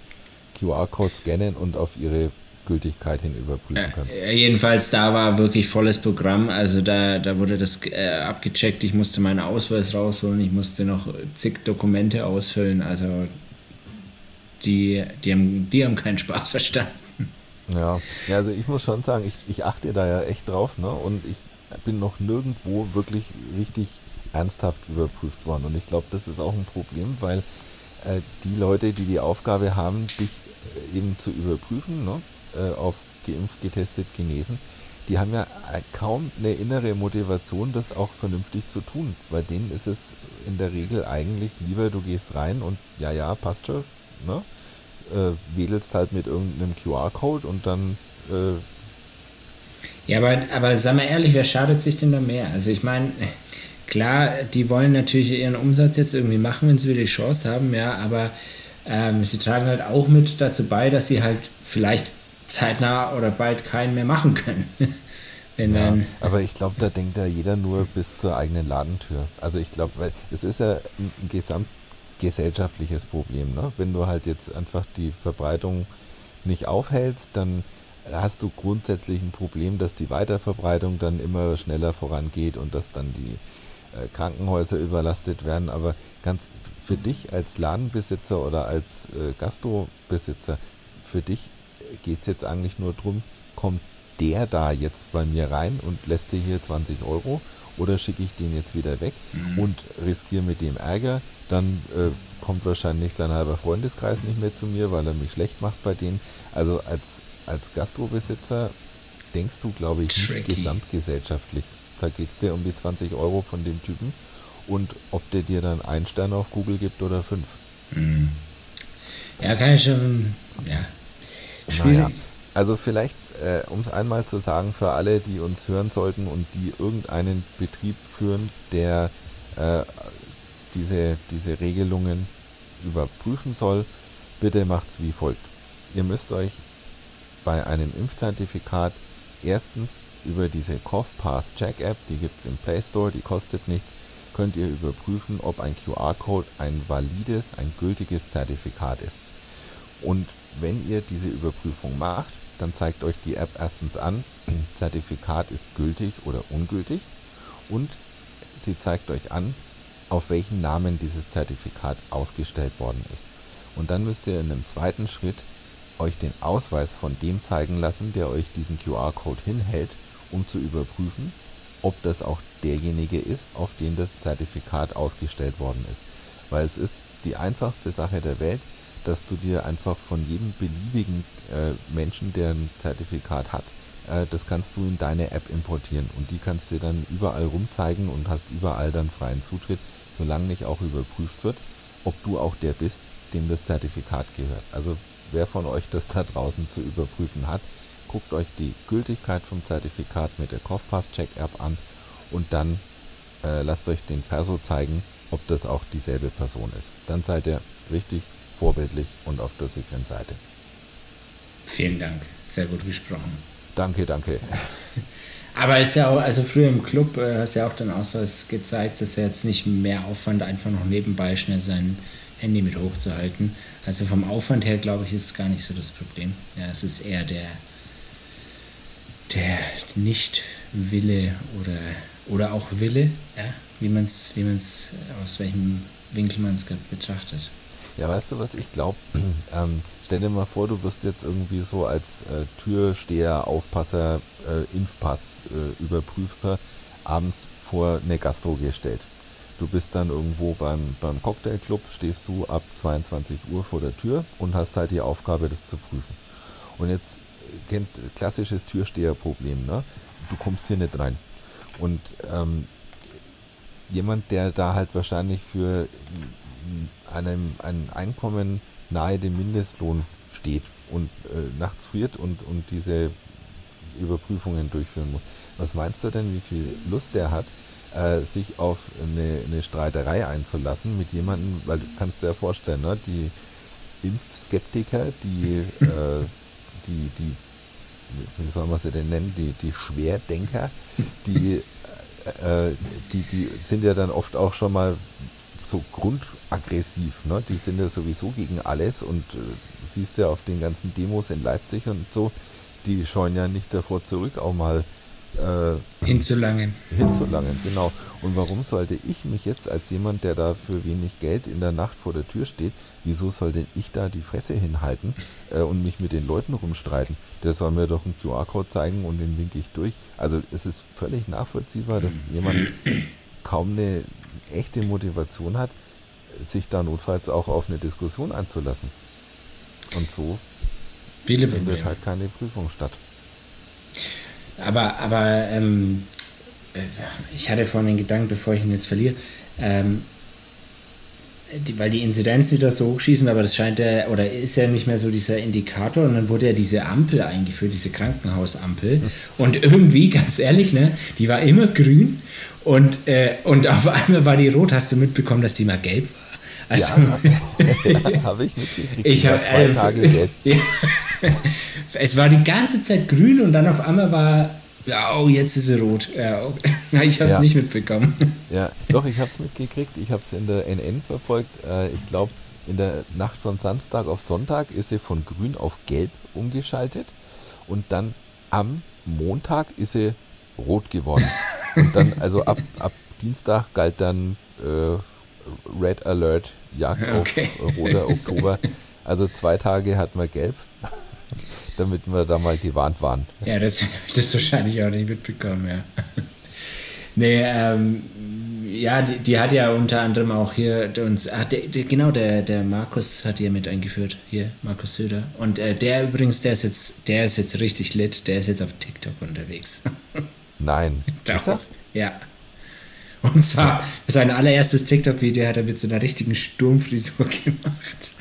S2: QR-Codes scannen und auf ihre Gültigkeit hin überprüfen kannst.
S1: Äh, jedenfalls, da war wirklich volles Programm. Also da, da wurde das äh, abgecheckt. Ich musste meinen Ausweis rausholen. Ich musste noch zig Dokumente ausfüllen. Also die, die, haben, die haben keinen Spaß verstanden.
S2: Ja, ja also ich muss schon sagen, ich, ich achte da ja echt drauf ne? und ich bin noch nirgendwo wirklich richtig ernsthaft überprüft worden. Und ich glaube, das ist auch ein Problem, weil äh, die Leute, die die Aufgabe haben, dich äh, eben zu überprüfen, ne? Äh, auf geimpft, getestet, genesen, die haben ja kaum eine innere Motivation, das auch vernünftig zu tun. Bei denen ist es in der Regel eigentlich lieber, du gehst rein und ja, ja, passt schon, ne? Äh, wedelst halt mit irgendeinem QR-Code und dann. Äh
S1: ja, aber, aber sag mal ehrlich, wer schadet sich denn da mehr? Also ich meine, klar, die wollen natürlich ihren Umsatz jetzt irgendwie machen, wenn sie wieder die Chance haben, ja, aber ähm, sie tragen halt auch mit dazu bei, dass sie halt vielleicht zeitnah oder bald keinen mehr machen können.
S2: Wenn ja, dann aber ich glaube, da denkt ja jeder nur bis zur eigenen Ladentür. Also ich glaube, weil es ist ja ein gesamtgesellschaftliches Problem. Ne? Wenn du halt jetzt einfach die Verbreitung nicht aufhältst, dann hast du grundsätzlich ein Problem, dass die Weiterverbreitung dann immer schneller vorangeht und dass dann die äh, Krankenhäuser überlastet werden. Aber ganz für dich als Ladenbesitzer oder als äh, Gastrobesitzer, für dich geht es jetzt eigentlich nur darum, kommt der da jetzt bei mir rein und lässt dir hier 20 Euro oder schicke ich den jetzt wieder weg mhm. und riskiere mit dem Ärger, dann äh, kommt wahrscheinlich sein halber Freundeskreis nicht mehr zu mir, weil er mich schlecht macht bei denen. Also als, als Gastrobesitzer denkst du, glaube ich, Tricky. nicht gesamtgesellschaftlich. Da geht es dir um die 20 Euro von dem Typen und ob der dir dann einen Stern auf Google gibt oder fünf. Mhm.
S1: Ja, kann ich schon, ja. Schwierig. Naja.
S2: Also vielleicht, äh, um es einmal zu sagen, für alle, die uns hören sollten und die irgendeinen Betrieb führen, der äh, diese, diese Regelungen überprüfen soll, bitte macht es wie folgt. Ihr müsst euch bei einem Impfzertifikat erstens über diese CoughPass Check App, die gibt es im Play Store, die kostet nichts, könnt ihr überprüfen, ob ein QR-Code ein valides, ein gültiges Zertifikat ist. Und wenn ihr diese Überprüfung macht, dann zeigt euch die App erstens an, Zertifikat ist gültig oder ungültig und sie zeigt euch an, auf welchen Namen dieses Zertifikat ausgestellt worden ist. Und dann müsst ihr in einem zweiten Schritt euch den Ausweis von dem zeigen lassen, der euch diesen QR-Code hinhält, um zu überprüfen, ob das auch derjenige ist, auf den das Zertifikat ausgestellt worden ist. Weil es ist die einfachste Sache der Welt, dass du dir einfach von jedem beliebigen äh, Menschen, der ein Zertifikat hat, äh, das kannst du in deine App importieren und die kannst du dann überall rumzeigen und hast überall dann freien Zutritt, solange nicht auch überprüft wird, ob du auch der bist, dem das Zertifikat gehört. Also wer von euch das da draußen zu überprüfen hat, guckt euch die Gültigkeit vom Zertifikat mit der CoughPass Check App an und dann äh, lasst euch den Perso zeigen, ob das auch dieselbe Person ist. Dann seid ihr richtig vorbildlich und auf der sicheren Seite.
S1: Vielen Dank, sehr gut gesprochen.
S2: Danke, danke.
S1: Aber ist ja auch, also früher im Club äh, hast du ja auch den Ausweis gezeigt, dass er jetzt nicht mehr Aufwand, einfach noch nebenbei schnell sein Handy mit hochzuhalten. Also vom Aufwand her, glaube ich, ist es gar nicht so das Problem. Ja, es ist eher der, der Nicht-Wille oder, oder auch Wille, ja, wie man es, wie man's, aus welchem Winkel man es betrachtet.
S2: Ja, weißt du, was ich glaube? Ähm, stell dir mal vor, du wirst jetzt irgendwie so als äh, Türsteher, Aufpasser, äh, Impfpass, äh, Überprüfer abends vor eine Gastro gestellt. Du bist dann irgendwo beim, beim Cocktailclub, stehst du ab 22 Uhr vor der Tür und hast halt die Aufgabe, das zu prüfen. Und jetzt äh, kennst du klassisches Türsteherproblem, ne? Du kommst hier nicht rein. Und ähm, jemand, der da halt wahrscheinlich für einem ein Einkommen nahe dem Mindestlohn steht und äh, nachts friert und, und diese Überprüfungen durchführen muss. Was meinst du denn, wie viel Lust der hat, äh, sich auf eine, eine, Streiterei einzulassen mit jemandem, weil du kannst dir ja vorstellen, ne, die Impfskeptiker, die, äh, die, die, wie soll man sie denn nennen, die, die Schwerdenker, die, äh, die, die sind ja dann oft auch schon mal so grundaggressiv. Ne? Die sind ja sowieso gegen alles und äh, siehst ja auf den ganzen Demos in Leipzig und so, die scheuen ja nicht davor zurück, auch mal
S1: äh, hinzulangen.
S2: Hinzulangen, genau. Und warum sollte ich mich jetzt als jemand, der da für wenig Geld in der Nacht vor der Tür steht, wieso soll denn ich da die Fresse hinhalten äh, und mich mit den Leuten rumstreiten? Der soll mir doch einen QR-Code zeigen und den winke ich durch. Also es ist völlig nachvollziehbar, dass jemand kaum eine echte Motivation hat, sich da notfalls auch auf eine Diskussion einzulassen. Und so
S1: Viele
S2: findet halt keine Prüfung statt.
S1: Aber, aber ähm, äh, ich hatte vorhin den Gedanken, bevor ich ihn jetzt verliere, ähm, die, weil die Inzidenzen wieder so hochschießen, aber das scheint ja, oder ist ja nicht mehr so dieser Indikator und dann wurde ja diese Ampel eingeführt, diese Krankenhausampel und irgendwie, ganz ehrlich, ne, die war immer grün und, äh, und auf einmal war die rot, hast du mitbekommen, dass die mal gelb war?
S2: Also, ja, ja habe ich mitgekriegt.
S1: Ich habe zwei äh, Tage gelb. Ja. es war die ganze Zeit grün und dann auf einmal war oh, jetzt ist sie rot. Ja, okay. ich habe es ja. nicht mitbekommen.
S2: Ja, doch, ich habe es mitgekriegt. Ich habe es in der NN verfolgt. Äh, ich glaube, in der Nacht von Samstag auf Sonntag ist sie von grün auf gelb umgeschaltet. Und dann am Montag ist sie rot geworden. Und dann, also ab, ab Dienstag galt dann äh, Red Alert, Jagd okay. auf roter Oktober. Also zwei Tage hatten wir gelb, damit wir da mal gewarnt waren.
S1: Ja, das, das wahrscheinlich auch nicht mitbekommen, ja. nee, ähm, ja, die, die, hat ja unter anderem auch hier uns, ach, der, der, genau, der, der Markus hat hier mit eingeführt, hier, Markus Söder. Und äh, der übrigens, der ist jetzt, der ist jetzt richtig lit, der ist jetzt auf TikTok unterwegs.
S2: Nein.
S1: Doch. Ja. Und zwar, sein allererstes TikTok-Video hat er mit so einer richtigen Sturmfrisur gemacht.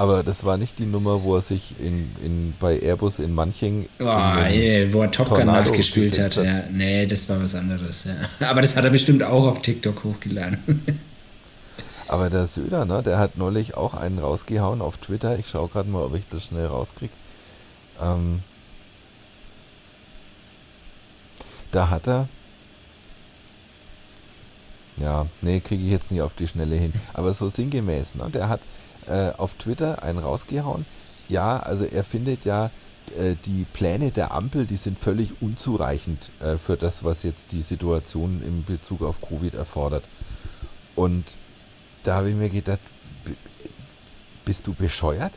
S2: Aber das war nicht die Nummer, wo er sich in, in, bei Airbus in Manching.
S1: Oh, ey, wo er Top Gun nachgespielt hat. hat. Ja, nee, das war was anderes. Ja. Aber das hat er bestimmt auch auf TikTok hochgeladen.
S2: Aber der Söder, ne, der hat neulich auch einen rausgehauen auf Twitter. Ich schaue gerade mal, ob ich das schnell rauskriege. Ähm, da hat er. Ja, nee, kriege ich jetzt nicht auf die Schnelle hin. Aber so sinngemäß, ne? Der hat äh, auf Twitter einen rausgehauen. Ja, also er findet ja, äh, die Pläne der Ampel, die sind völlig unzureichend äh, für das, was jetzt die Situation in Bezug auf Covid erfordert. Und da habe ich mir gedacht, bist du bescheuert?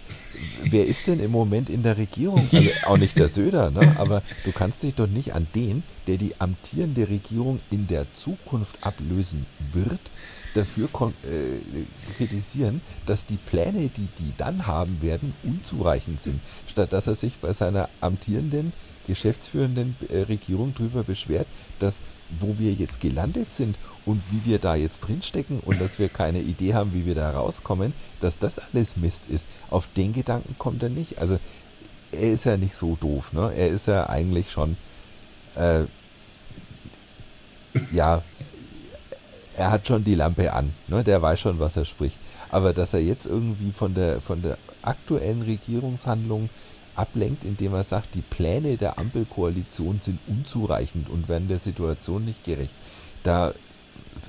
S2: Wer ist denn im Moment in der Regierung? Also auch nicht der Söder, ne? aber du kannst dich doch nicht an den, der die amtierende Regierung in der Zukunft ablösen wird, dafür äh, kritisieren, dass die Pläne, die die dann haben werden, unzureichend sind, statt dass er sich bei seiner amtierenden, geschäftsführenden äh, Regierung darüber beschwert, dass wo wir jetzt gelandet sind und wie wir da jetzt drinstecken und dass wir keine Idee haben, wie wir da rauskommen, dass das alles Mist ist. Auf den Gedanken kommt er nicht. Also er ist ja nicht so doof, ne? Er ist ja eigentlich schon äh, ja er hat schon die Lampe an, ne? der weiß schon, was er spricht. Aber dass er jetzt irgendwie von der, von der aktuellen Regierungshandlung ablenkt, indem er sagt, die Pläne der Ampelkoalition sind unzureichend und werden der Situation nicht gerecht, da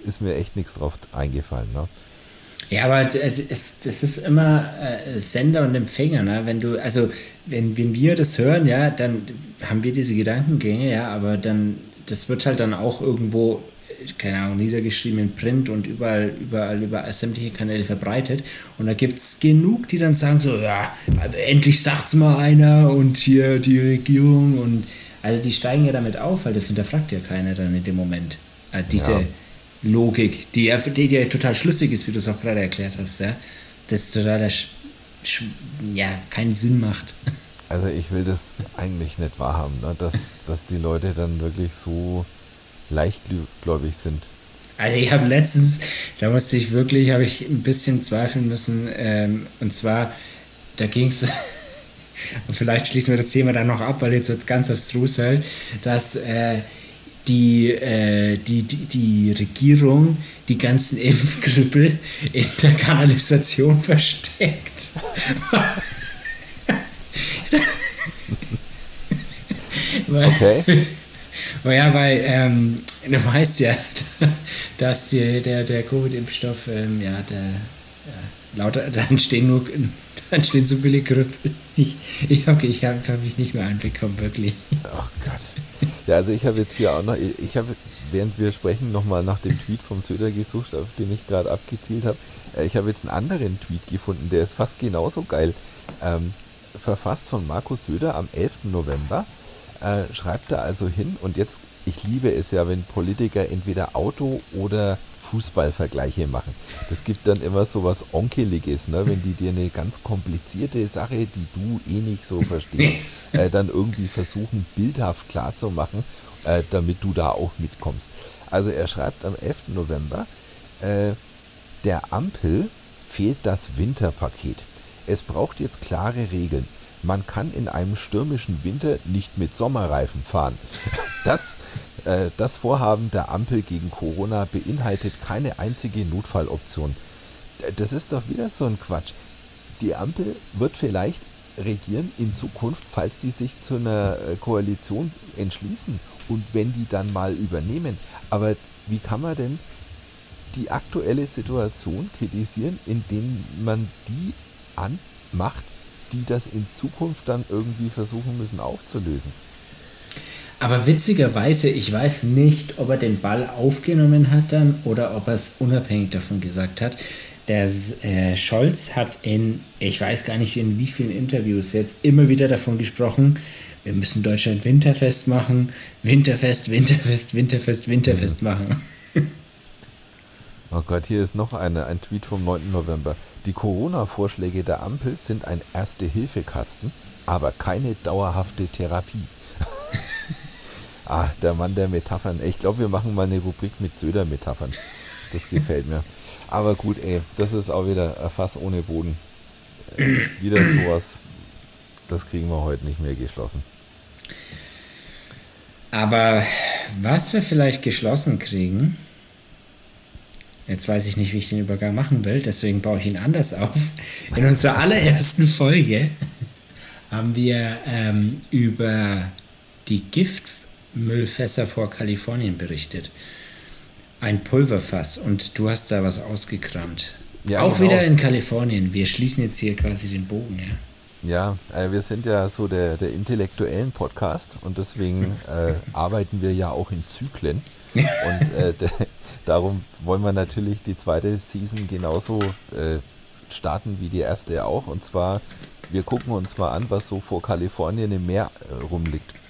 S2: ist mir echt nichts drauf eingefallen. Ne?
S1: Ja, aber es, das ist immer äh, Sender und Empfänger, ne? Wenn du, also wenn, wenn wir das hören, ja, dann haben wir diese Gedankengänge, ja, aber dann, das wird halt dann auch irgendwo keine Ahnung, niedergeschrieben in Print und überall, überall über sämtliche Kanäle verbreitet. Und da gibt es genug, die dann sagen so, ja, also endlich sagt's mal einer und hier die Regierung und also die steigen ja damit auf, weil das hinterfragt ja keiner dann in dem Moment. Also diese ja. Logik, die ja, die ja total schlüssig ist, wie du es auch gerade erklärt hast, ja. Das ist total, ja, keinen Sinn macht.
S2: Also ich will das eigentlich nicht wahrhaben, ne? dass, dass die Leute dann wirklich so leichtgläubig sind.
S1: Also ich habe letztens, da musste ich wirklich, habe ich ein bisschen zweifeln müssen. Ähm, und zwar, da ging es, und vielleicht schließen wir das Thema dann noch ab, weil jetzt wird es ganz abstrus halt, dass äh, die, äh, die, die, die Regierung die ganzen Impfkrüppel in der Kanalisation versteckt. okay. Naja, weil ähm, du weißt ja, dass die, der, der Covid-Impfstoff, ähm, ja, der, ja, lauter, da entstehen nur, da entstehen so viele Krüppel. Ich, ich habe ich hab, hab mich nicht mehr anbekommen, wirklich.
S2: Oh Gott. Ja, also ich habe jetzt hier auch noch, ich habe, während wir sprechen, nochmal nach dem Tweet vom Söder gesucht, auf den ich gerade abgezielt habe. Äh, ich habe jetzt einen anderen Tweet gefunden, der ist fast genauso geil. Ähm, verfasst von Markus Söder am 11. November äh, schreibt er also hin und jetzt, ich liebe es ja, wenn Politiker entweder Auto oder Fußballvergleiche machen. Das gibt dann immer so was Onkeliges, ne? wenn die dir eine ganz komplizierte Sache, die du eh nicht so verstehst, äh, dann irgendwie versuchen, bildhaft klarzumachen, äh, damit du da auch mitkommst. Also er schreibt am 11. November, äh, der Ampel fehlt das Winterpaket. Es braucht jetzt klare Regeln man kann in einem stürmischen Winter nicht mit Sommerreifen fahren. Das, äh, das Vorhaben der Ampel gegen Corona beinhaltet keine einzige Notfalloption. Das ist doch wieder so ein Quatsch. Die Ampel wird vielleicht regieren in Zukunft, falls die sich zu einer äh, Koalition entschließen und wenn die dann mal übernehmen. Aber wie kann man denn die aktuelle Situation kritisieren, indem man die anmacht, die das in Zukunft dann irgendwie versuchen müssen aufzulösen.
S1: Aber witzigerweise, ich weiß nicht, ob er den Ball aufgenommen hat dann oder ob er es unabhängig davon gesagt hat. der äh, Scholz hat in, ich weiß gar nicht in wie vielen Interviews jetzt immer wieder davon gesprochen, wir müssen Deutschland winterfest machen, winterfest, winterfest, winterfest, winterfest mhm. machen.
S2: Oh Gott, hier ist noch eine, ein Tweet vom 9. November. Die Corona-Vorschläge der Ampel sind ein Erste-Hilfe-Kasten, aber keine dauerhafte Therapie. ah, der Mann der Metaphern. Ich glaube, wir machen mal eine Rubrik mit Söder-Metaphern. Das gefällt mir. Aber gut, ey, das ist auch wieder ein Fass ohne Boden. Äh, wieder sowas. Das kriegen wir heute nicht mehr geschlossen.
S1: Aber was wir vielleicht geschlossen kriegen, jetzt weiß ich nicht, wie ich den Übergang machen will, deswegen baue ich ihn anders auf. In unserer allerersten Folge haben wir ähm, über die Giftmüllfässer vor Kalifornien berichtet. Ein Pulverfass und du hast da was ausgekramt. Ja, Auch genau. wieder in Kalifornien. Wir schließen jetzt hier quasi den Bogen, ja.
S2: Ja, äh, wir sind ja so der, der intellektuellen Podcast und deswegen äh, arbeiten wir ja auch in Zyklen. und äh, darum wollen wir natürlich die zweite Season genauso äh, starten wie die erste auch. Und zwar, wir gucken uns mal an, was so vor Kalifornien im Meer äh, rumliegt.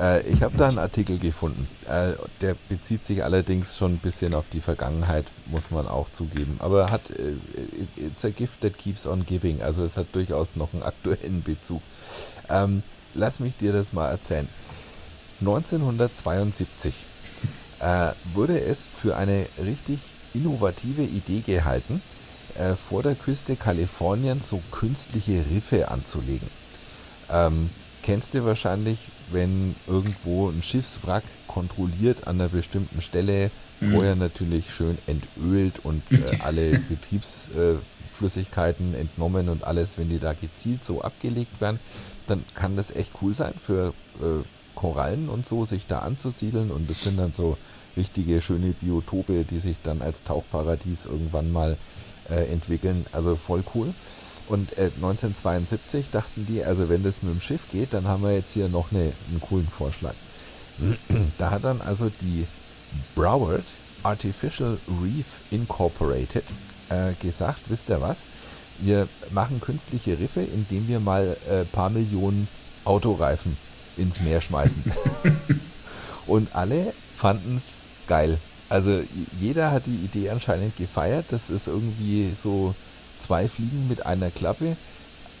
S2: Äh, ich habe da einen Artikel gefunden. Äh, der bezieht sich allerdings schon ein bisschen auf die Vergangenheit, muss man auch zugeben. Aber hat äh, it's a gift that keeps on giving. Also es hat durchaus noch einen aktuellen Bezug. Ähm, lass mich dir das mal erzählen. 1972 äh, wurde es für eine richtig innovative Idee gehalten, äh, vor der Küste Kaliforniens so künstliche Riffe anzulegen. Ähm, kennst du wahrscheinlich, wenn irgendwo ein Schiffswrack kontrolliert an einer bestimmten Stelle, mhm. vorher natürlich schön entölt und äh, alle Betriebsflüssigkeiten entnommen und alles, wenn die da gezielt so abgelegt werden, dann kann das echt cool sein für äh, Korallen und so, sich da anzusiedeln und das sind dann so richtige schöne Biotope, die sich dann als Tauchparadies irgendwann mal äh, entwickeln. Also voll cool. Und äh, 1972 dachten die, also wenn das mit dem Schiff geht, dann haben wir jetzt hier noch eine, einen coolen Vorschlag. da hat dann also die Broward Artificial Reef Incorporated äh, gesagt, wisst ihr was? Wir machen künstliche Riffe, indem wir mal ein äh, paar Millionen Autoreifen ins Meer schmeißen. Und alle fanden es geil. Also jeder hat die Idee anscheinend gefeiert. Das ist irgendwie so zwei Fliegen mit einer Klappe.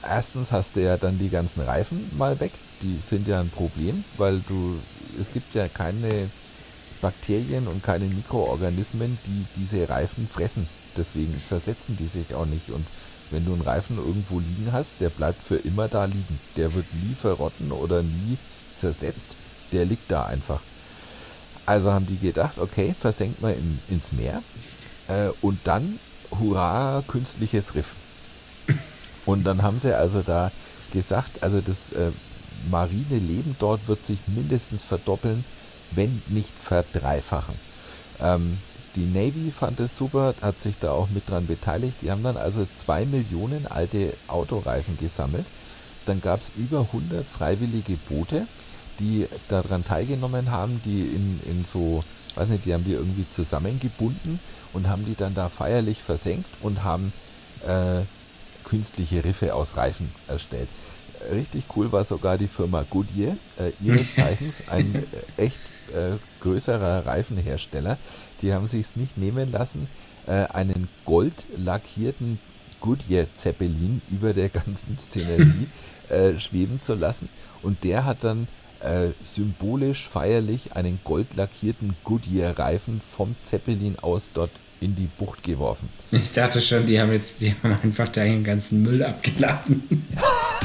S2: Erstens hast du ja dann die ganzen Reifen mal weg. Die sind ja ein Problem, weil du es gibt ja keine Bakterien und keine Mikroorganismen, die diese Reifen fressen. Deswegen zersetzen die sich auch nicht. Und wenn du einen Reifen irgendwo liegen hast, der bleibt für immer da liegen. Der wird nie verrotten oder nie zersetzt. Der liegt da einfach. Also haben die gedacht, okay, versenkt mal in, ins Meer äh, und dann, hurra, künstliches Riff. Und dann haben sie also da gesagt, also das äh, marine Leben dort wird sich mindestens verdoppeln, wenn nicht verdreifachen. Ähm, die Navy fand es super, hat sich da auch mit dran beteiligt. Die haben dann also zwei Millionen alte Autoreifen gesammelt. Dann gab es über 100 freiwillige Boote die daran teilgenommen haben, die in, in so, weiß nicht, die haben die irgendwie zusammengebunden und haben die dann da feierlich versenkt und haben äh, künstliche Riffe aus Reifen erstellt. Richtig cool war sogar die Firma Goodyear, äh, ihres Zeichens ein äh, echt äh, größerer Reifenhersteller. Die haben sich es nicht nehmen lassen, äh, einen goldlackierten Goodyear Zeppelin über der ganzen Szenerie äh, schweben zu lassen. Und der hat dann äh, symbolisch feierlich einen goldlackierten Goodyear-Reifen vom Zeppelin aus dort in die Bucht geworfen.
S1: Ich dachte schon, die haben jetzt die haben einfach den ganzen Müll abgeladen.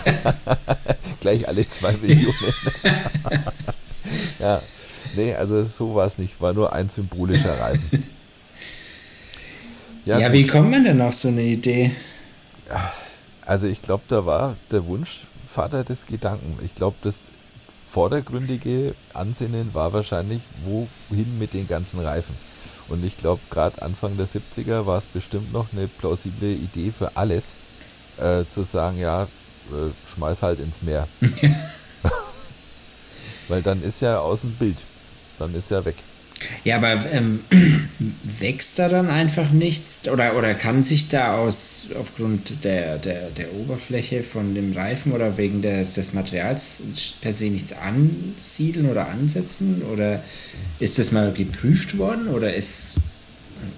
S2: Gleich alle zwei Millionen. ja, nee, also so war es nicht. War nur ein symbolischer Reifen.
S1: Ja, ja wie kommt man denn auf so eine Idee?
S2: Also ich glaube, da war der Wunsch Vater des Gedanken. Ich glaube, das vordergründige Ansinnen war wahrscheinlich, wohin mit den ganzen Reifen. Und ich glaube, gerade Anfang der 70er war es bestimmt noch eine plausible Idee für alles, äh, zu sagen, ja, äh, schmeiß halt ins Meer. Weil dann ist ja aus dem Bild. Dann ist ja weg.
S1: Ja, aber ähm, wächst da dann einfach nichts? Oder, oder kann sich da aus, aufgrund der, der, der Oberfläche von dem Reifen oder wegen des, des Materials per se nichts ansiedeln oder ansetzen? Oder ist das mal geprüft worden? Oder ist.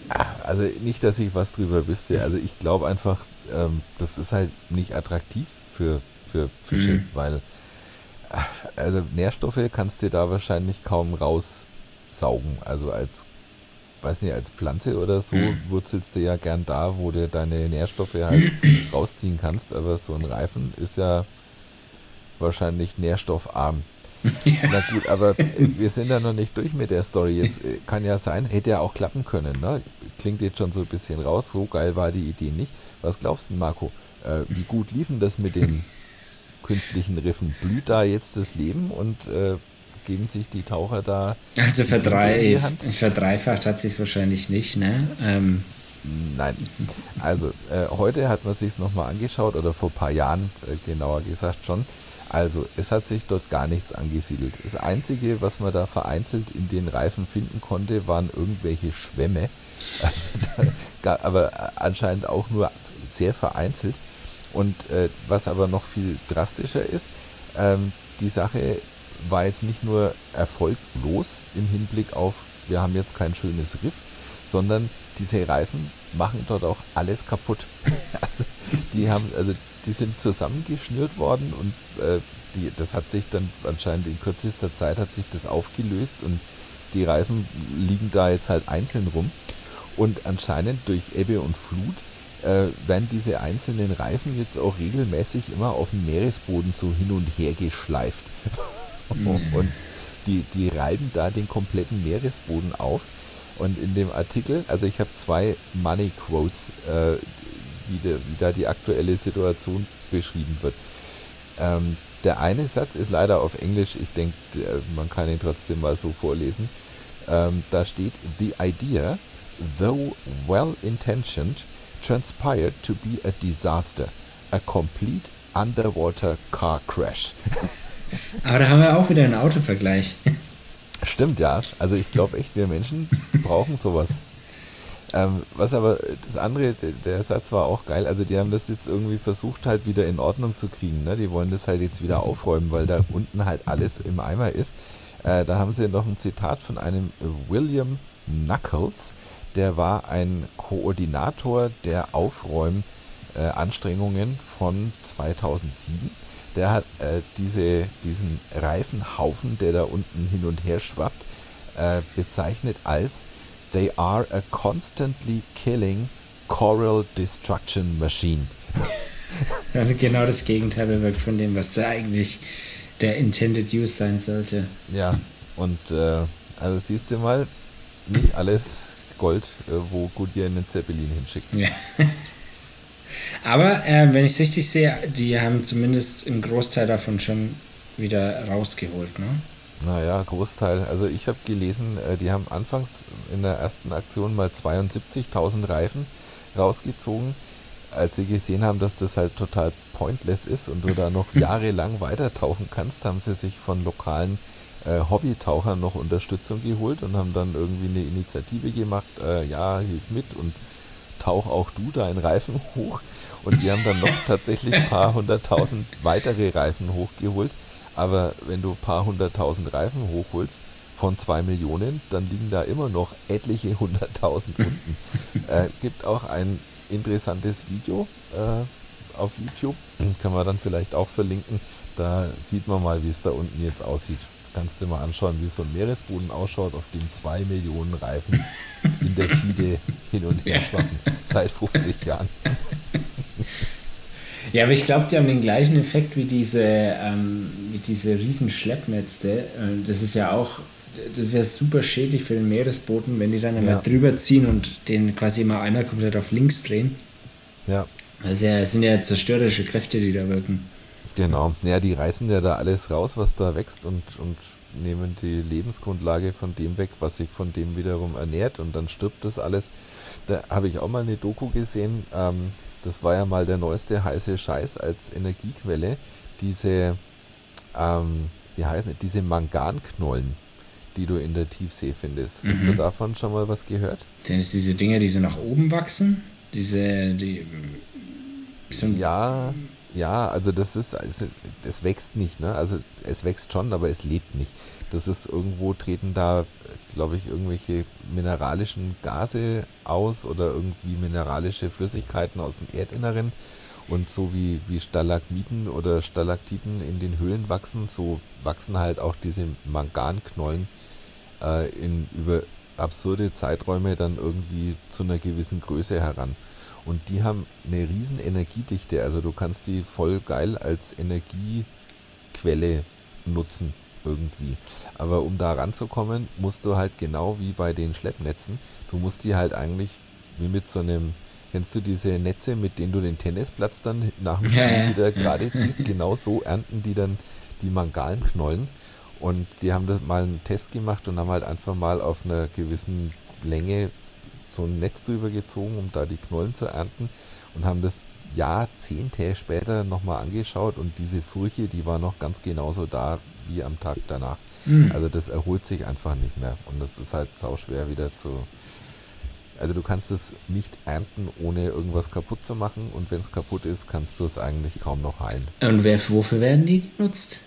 S2: Ah, also nicht, dass ich was drüber wüsste. Also ich glaube einfach, ähm, das ist halt nicht attraktiv für, für Fische, mhm. weil ah, also Nährstoffe kannst du da wahrscheinlich kaum raus saugen. Also als, weiß nicht, als Pflanze oder so mhm. wurzelst du ja gern da, wo du deine Nährstoffe halt rausziehen kannst. Aber so ein Reifen ist ja wahrscheinlich nährstoffarm. Ja. Na gut, aber wir sind ja noch nicht durch mit der Story. Jetzt äh, kann ja sein, hätte ja auch klappen können. Ne? Klingt jetzt schon so ein bisschen raus. So geil war die Idee nicht. Was glaubst du, Marco? Äh, wie gut liefen das mit den künstlichen Riffen? Blüht da jetzt das Leben und äh, geben sich die Taucher da.
S1: Also verdrei verdreifacht hat sich wahrscheinlich nicht, ne? Ähm.
S2: Nein. Also äh, heute hat man sich es nochmal angeschaut oder vor ein paar Jahren äh, genauer gesagt schon. Also es hat sich dort gar nichts angesiedelt. Das Einzige, was man da vereinzelt in den Reifen finden konnte, waren irgendwelche Schwämme. aber anscheinend auch nur sehr vereinzelt. Und äh, was aber noch viel drastischer ist, ähm, die Sache war jetzt nicht nur erfolglos im Hinblick auf, wir haben jetzt kein schönes Riff, sondern diese Reifen machen dort auch alles kaputt. also die haben, also die sind zusammengeschnürt worden und äh, die, das hat sich dann anscheinend in kürzester Zeit hat sich das aufgelöst und die Reifen liegen da jetzt halt einzeln rum. Und anscheinend durch Ebbe und Flut werden diese einzelnen Reifen jetzt auch regelmäßig immer auf dem Meeresboden so hin und her geschleift. Mhm. Und die, die reiben da den kompletten Meeresboden auf. Und in dem Artikel, also ich habe zwei Money Quotes, äh, wie, de, wie, da die aktuelle Situation beschrieben wird. Ähm, der eine Satz ist leider auf Englisch, ich denke, man kann ihn trotzdem mal so vorlesen. Ähm, da steht, The idea, though well intentioned, transpired to be a disaster. A complete underwater car crash.
S1: Aber da haben wir auch wieder einen Autovergleich.
S2: Stimmt, ja. Also ich glaube echt, wir Menschen brauchen sowas. Ähm, was aber das andere, der, Satz war auch geil. Also die haben das jetzt irgendwie versucht halt wieder in Ordnung zu kriegen. Ne? Die wollen das halt jetzt wieder aufräumen, weil da unten halt alles im Eimer ist. Äh, da haben sie noch ein Zitat von einem William Knuckles. Der war ein Koordinator der Aufräumanstrengungen äh, von 2007 der hat äh, diese, diesen Reifenhaufen, der da unten hin und her schwappt, äh, bezeichnet als They are a constantly killing coral destruction machine.
S1: Also genau das Gegenteil bewirkt von dem, was eigentlich der intended use sein sollte.
S2: Ja, und äh, also siehst du mal, nicht alles Gold, äh, wo Goodyear einen Zeppelin hinschickt. Ja.
S1: Aber äh, wenn ich es richtig sehe, die haben zumindest einen Großteil davon schon wieder rausgeholt, ne?
S2: Naja, Großteil. Also ich habe gelesen, äh, die haben anfangs in der ersten Aktion mal 72.000 Reifen rausgezogen. Als sie gesehen haben, dass das halt total pointless ist und du da noch jahrelang weiter tauchen kannst, haben sie sich von lokalen äh, Hobbytauchern noch Unterstützung geholt und haben dann irgendwie eine Initiative gemacht, äh, ja, hilf mit und tauch auch du deinen Reifen hoch. Und die haben dann noch tatsächlich ein paar hunderttausend weitere Reifen hochgeholt. Aber wenn du ein paar hunderttausend Reifen hochholst von zwei Millionen, dann liegen da immer noch etliche hunderttausend unten. äh, gibt auch ein interessantes Video äh, auf YouTube, kann man dann vielleicht auch verlinken. Da sieht man mal, wie es da unten jetzt aussieht kannst du mal anschauen, wie so ein Meeresboden ausschaut, auf dem zwei Millionen Reifen in der Tide hin und her schwappen, seit 50 Jahren.
S1: Ja, aber ich glaube, die haben den gleichen Effekt wie diese, ähm, wie diese riesen Schleppnetze. Äh, das ist ja auch, das ist ja super schädlich für den Meeresboden, wenn die dann einmal ja. drüber ziehen und den quasi immer einmal komplett auf links drehen. Ja. Also ja, es sind ja zerstörerische Kräfte, die da wirken.
S2: Genau, ja, die reißen ja da alles raus, was da wächst und, und nehmen die Lebensgrundlage von dem weg, was sich von dem wiederum ernährt und dann stirbt das alles. Da habe ich auch mal eine Doku gesehen, ähm, das war ja mal der neueste heiße Scheiß als Energiequelle, diese, ähm, wie heißt das, diese Manganknollen, die du in der Tiefsee findest. Hast du
S1: Mhm.
S2: davon schon mal was gehört?
S1: Sind es diese Dinge, die so nach oben wachsen? Diese, die. So
S2: Ja, ja, also das ist, es, es wächst nicht, ne? Also es wächst schon, aber es lebt nicht. Das ist irgendwo treten da, glaube ich, irgendwelche mineralischen Gase aus oder irgendwie mineralische Flüssigkeiten aus dem Erdinneren. Und so wie, wie Stalagmiten oder Stalaktiten in den Höhlen wachsen, so wachsen halt auch diese Manganknollen äh, in über absurde Zeiträume dann irgendwie zu einer gewissen Größe heran. Und die haben eine riesen Energiedichte, also du kannst die voll geil als Energiequelle nutzen irgendwie. Aber um da ranzukommen, musst du halt genau wie bei den Schleppnetzen, du musst die halt eigentlich wie mit so einem, kennst du diese Netze, mit denen du den Tennisplatz dann nach dem Spiel
S1: Ja, ja.
S2: wieder gerade ziehst, genau so ernten die dann die Manganknollen. Und die haben das mal einen Test gemacht und haben halt einfach mal auf einer gewissen Länge so ein Netz drüber gezogen, um da die Knollen zu ernten und haben das Jahrzehnte später nochmal angeschaut und diese Furche, die war noch ganz genauso da wie am Tag danach.
S1: Mhm.
S2: Also das erholt sich einfach nicht mehr und das ist halt sauschwer wieder zu... Also du kannst es nicht ernten, ohne irgendwas kaputt zu machen und wenn es kaputt ist, kannst du es eigentlich kaum noch heilen.
S1: Und wer, wofür werden die genutzt?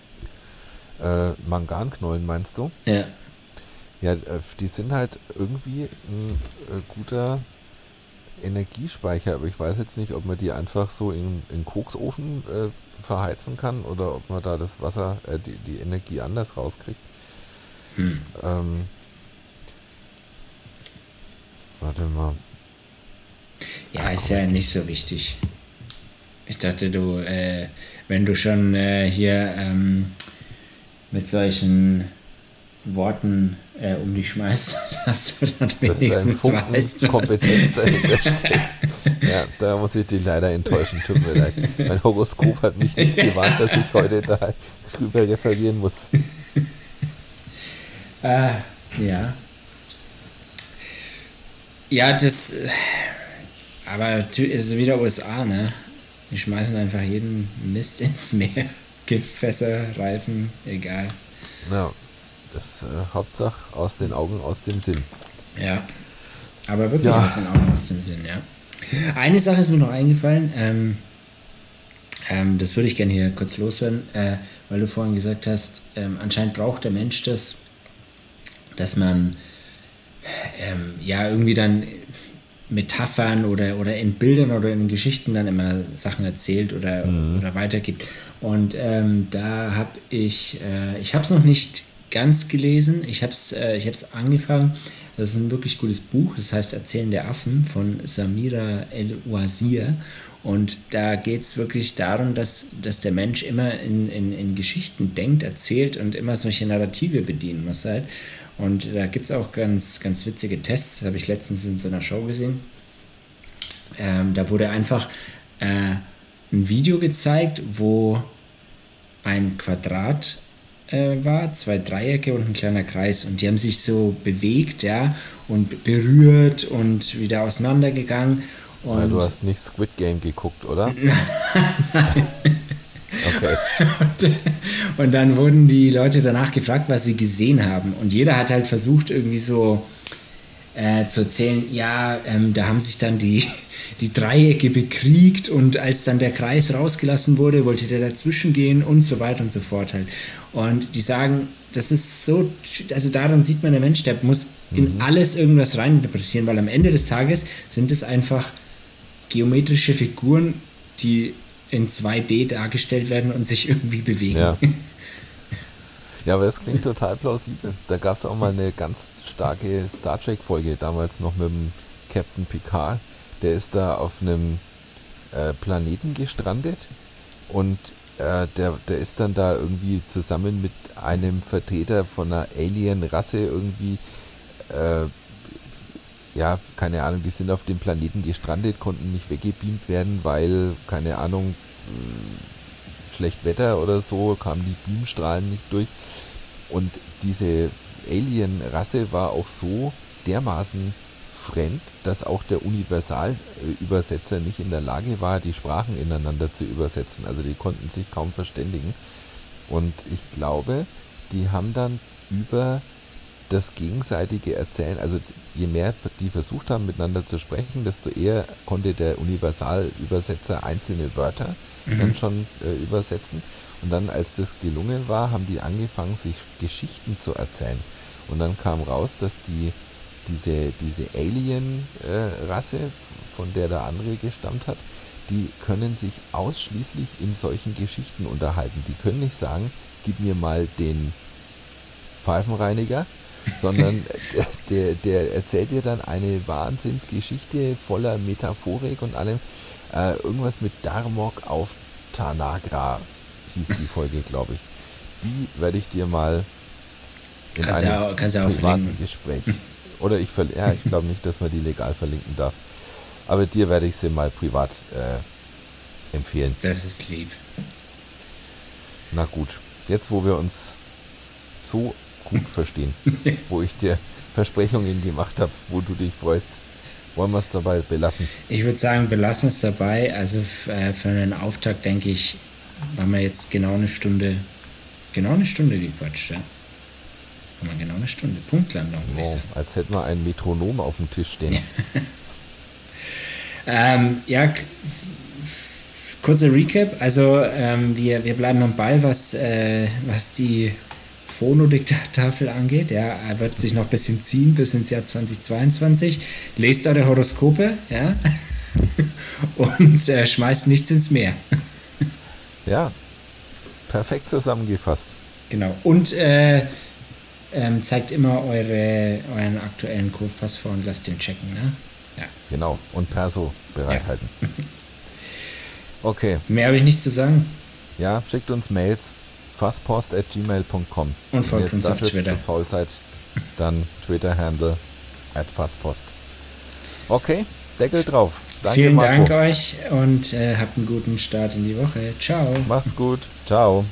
S2: Äh, Manganknollen meinst du?
S1: Ja.
S2: Ja, äh, die sind halt irgendwie ein äh, guter Energiespeicher, aber ich weiß jetzt nicht, ob man die einfach so in in Koksofen äh, verheizen kann oder ob man da das Wasser, äh, die, die Energie anders rauskriegt.
S1: Hm.
S2: Ähm, warte mal.
S1: Ja, ist ja nicht so wichtig. Ich dachte, du, äh, wenn du schon äh, hier ähm, mit solchen Worten äh, um dich schmeißt, dass du dann
S2: dass
S1: wenigstens
S2: Funken
S1: weißt, was.
S2: Kompetenz dahinter steckt. Ja, da muss ich dich leider enttäuschen, tut mir leid. Mein Horoskop hat mich nicht gewarnt, dass ich heute da drüber referieren muss.
S1: Äh, ja. Ja, das. Aber es ist wieder USA, ne? Die schmeißen einfach jeden Mist ins Meer. Giftfässer, Reifen, egal.
S2: Ja, das äh, Hauptsache aus den Augen, aus dem Sinn.
S1: Ja. Aber wirklich
S2: Ja.
S1: aus den Augen, aus dem Sinn, ja. Eine Sache ist mir noch eingefallen, ähm, ähm, das würde ich gerne hier kurz loswerden, äh, weil du vorhin gesagt hast, ähm, anscheinend braucht der Mensch das, dass man ähm, ja irgendwie dann Metaphern oder, oder in Bildern oder in Geschichten dann immer Sachen erzählt oder, oder weitergibt. Und ähm, da habe ich, äh, ich habe es noch nicht ganz gelesen, ich habe es äh, angefangen. Das ist ein wirklich gutes Buch, das heißt Erzählen der Affen von Samira El-Wazir. Und da geht es wirklich darum, dass, dass der Mensch immer in, in, in Geschichten denkt, erzählt und immer solche Narrative bedienen muss halt. Und da gibt es auch ganz, ganz witzige Tests, habe ich letztens in so einer Show gesehen. Ähm, da wurde einfach äh, ein Video gezeigt, wo ein Quadrat äh, war, zwei Dreiecke und ein kleiner Kreis. Und die haben sich so bewegt, ja, und berührt und wieder auseinandergegangen. Und
S2: Weil du hast nicht Squid Game geguckt, oder? Okay.
S1: Und dann wurden die Leute danach gefragt, was sie gesehen haben. Und jeder hat halt versucht, irgendwie so äh, zu erzählen, ja, ähm, da haben sich dann die, die Dreiecke bekriegt und als dann der Kreis rausgelassen wurde, wollte der dazwischen gehen und so weiter und so fort halt. Und die sagen, das ist so, also daran sieht man, der Mensch, der muss in alles irgendwas reininterpretieren, weil am Ende des Tages sind es einfach geometrische Figuren, die in 2D dargestellt werden und sich irgendwie bewegen.
S2: Ja. Ja, aber das klingt total plausibel. Da gab es auch mal eine ganz starke Star Trek-Folge, damals noch mit dem Captain Picard. Der ist da auf einem äh, Planeten gestrandet und äh, der, der ist dann da irgendwie zusammen mit einem Vertreter von einer Alien-Rasse irgendwie, äh, ja, keine Ahnung, die sind auf dem Planeten gestrandet, konnten nicht weggebeamt werden, weil, keine Ahnung, schlecht Wetter oder so, kamen die Beamstrahlen nicht durch. Und diese Alien-Rasse war auch so dermaßen fremd, dass auch der Universalübersetzer nicht in der Lage war, die Sprachen ineinander zu übersetzen. Also die konnten sich kaum verständigen. Und ich glaube, die haben dann über das gegenseitige Erzählen, also je mehr die versucht haben, miteinander zu sprechen, desto eher konnte der Universalübersetzer einzelne Wörter mhm. dann schon äh, übersetzen. Und dann, als das gelungen war, haben die angefangen, sich Geschichten zu erzählen. Und dann kam raus, dass die, diese, diese Alien-Rasse, äh, von der der andere gestammt hat, die können sich ausschließlich in solchen Geschichten unterhalten. Die können nicht sagen, gib mir mal den Pfeifenreiniger, sondern der, der erzählt dir dann eine Wahnsinnsgeschichte voller Metaphorik und allem. Äh, irgendwas mit Darmok auf Tanagra hieß die Folge, glaube ich. Die werde ich dir mal
S1: in kannst einem ja, kannst ja privaten
S2: Gespräch. Oder ich, ja, ich glaube nicht, dass man die legal verlinken darf. Aber dir werde ich sie mal privat äh, empfehlen.
S1: Das ist lieb.
S2: Na gut, jetzt wo wir uns so gut verstehen, wo ich dir Versprechungen gemacht habe, wo du dich freust, wollen wir es dabei belassen?
S1: Ich würde sagen, belassen wir es dabei. Also äh, für einen Auftakt, denke ich, haben wir jetzt genau eine Stunde, genau eine Stunde gequatscht, ja? Haben wir genau eine Stunde. Punktlandung, würde
S2: ich sagen. Als hätten wir ein Metronom auf dem Tisch stehen.
S1: ähm, ja, kurzer Recap. Also ähm, wir, wir bleiben am Ball, was, äh, was die Phonodiktafel angeht. Ja, er wird sich noch ein bisschen ziehen bis ins Jahr 2022. Lest eure Horoskope, ja, und äh, schmeißt nichts ins Meer.
S2: Ja, perfekt zusammengefasst.
S1: Genau. Und äh, ähm, zeigt immer eure, euren aktuellen Kurvpass vor und lasst den checken, ne?
S2: Ja. Genau. Und Perso bereithalten. Ja. okay.
S1: Mehr habe ich nicht zu sagen.
S2: Ja, schickt uns Mails fasspost.gmail.com.
S1: Und folgt uns auf Twitter. Zu
S2: faul seid, dann Twitter-Handle at fasspost. Okay, Deckel drauf.
S1: Danke, Vielen Marco. Dank euch und äh, habt einen guten Start in die Woche. Ciao.
S2: Macht's gut. Ciao.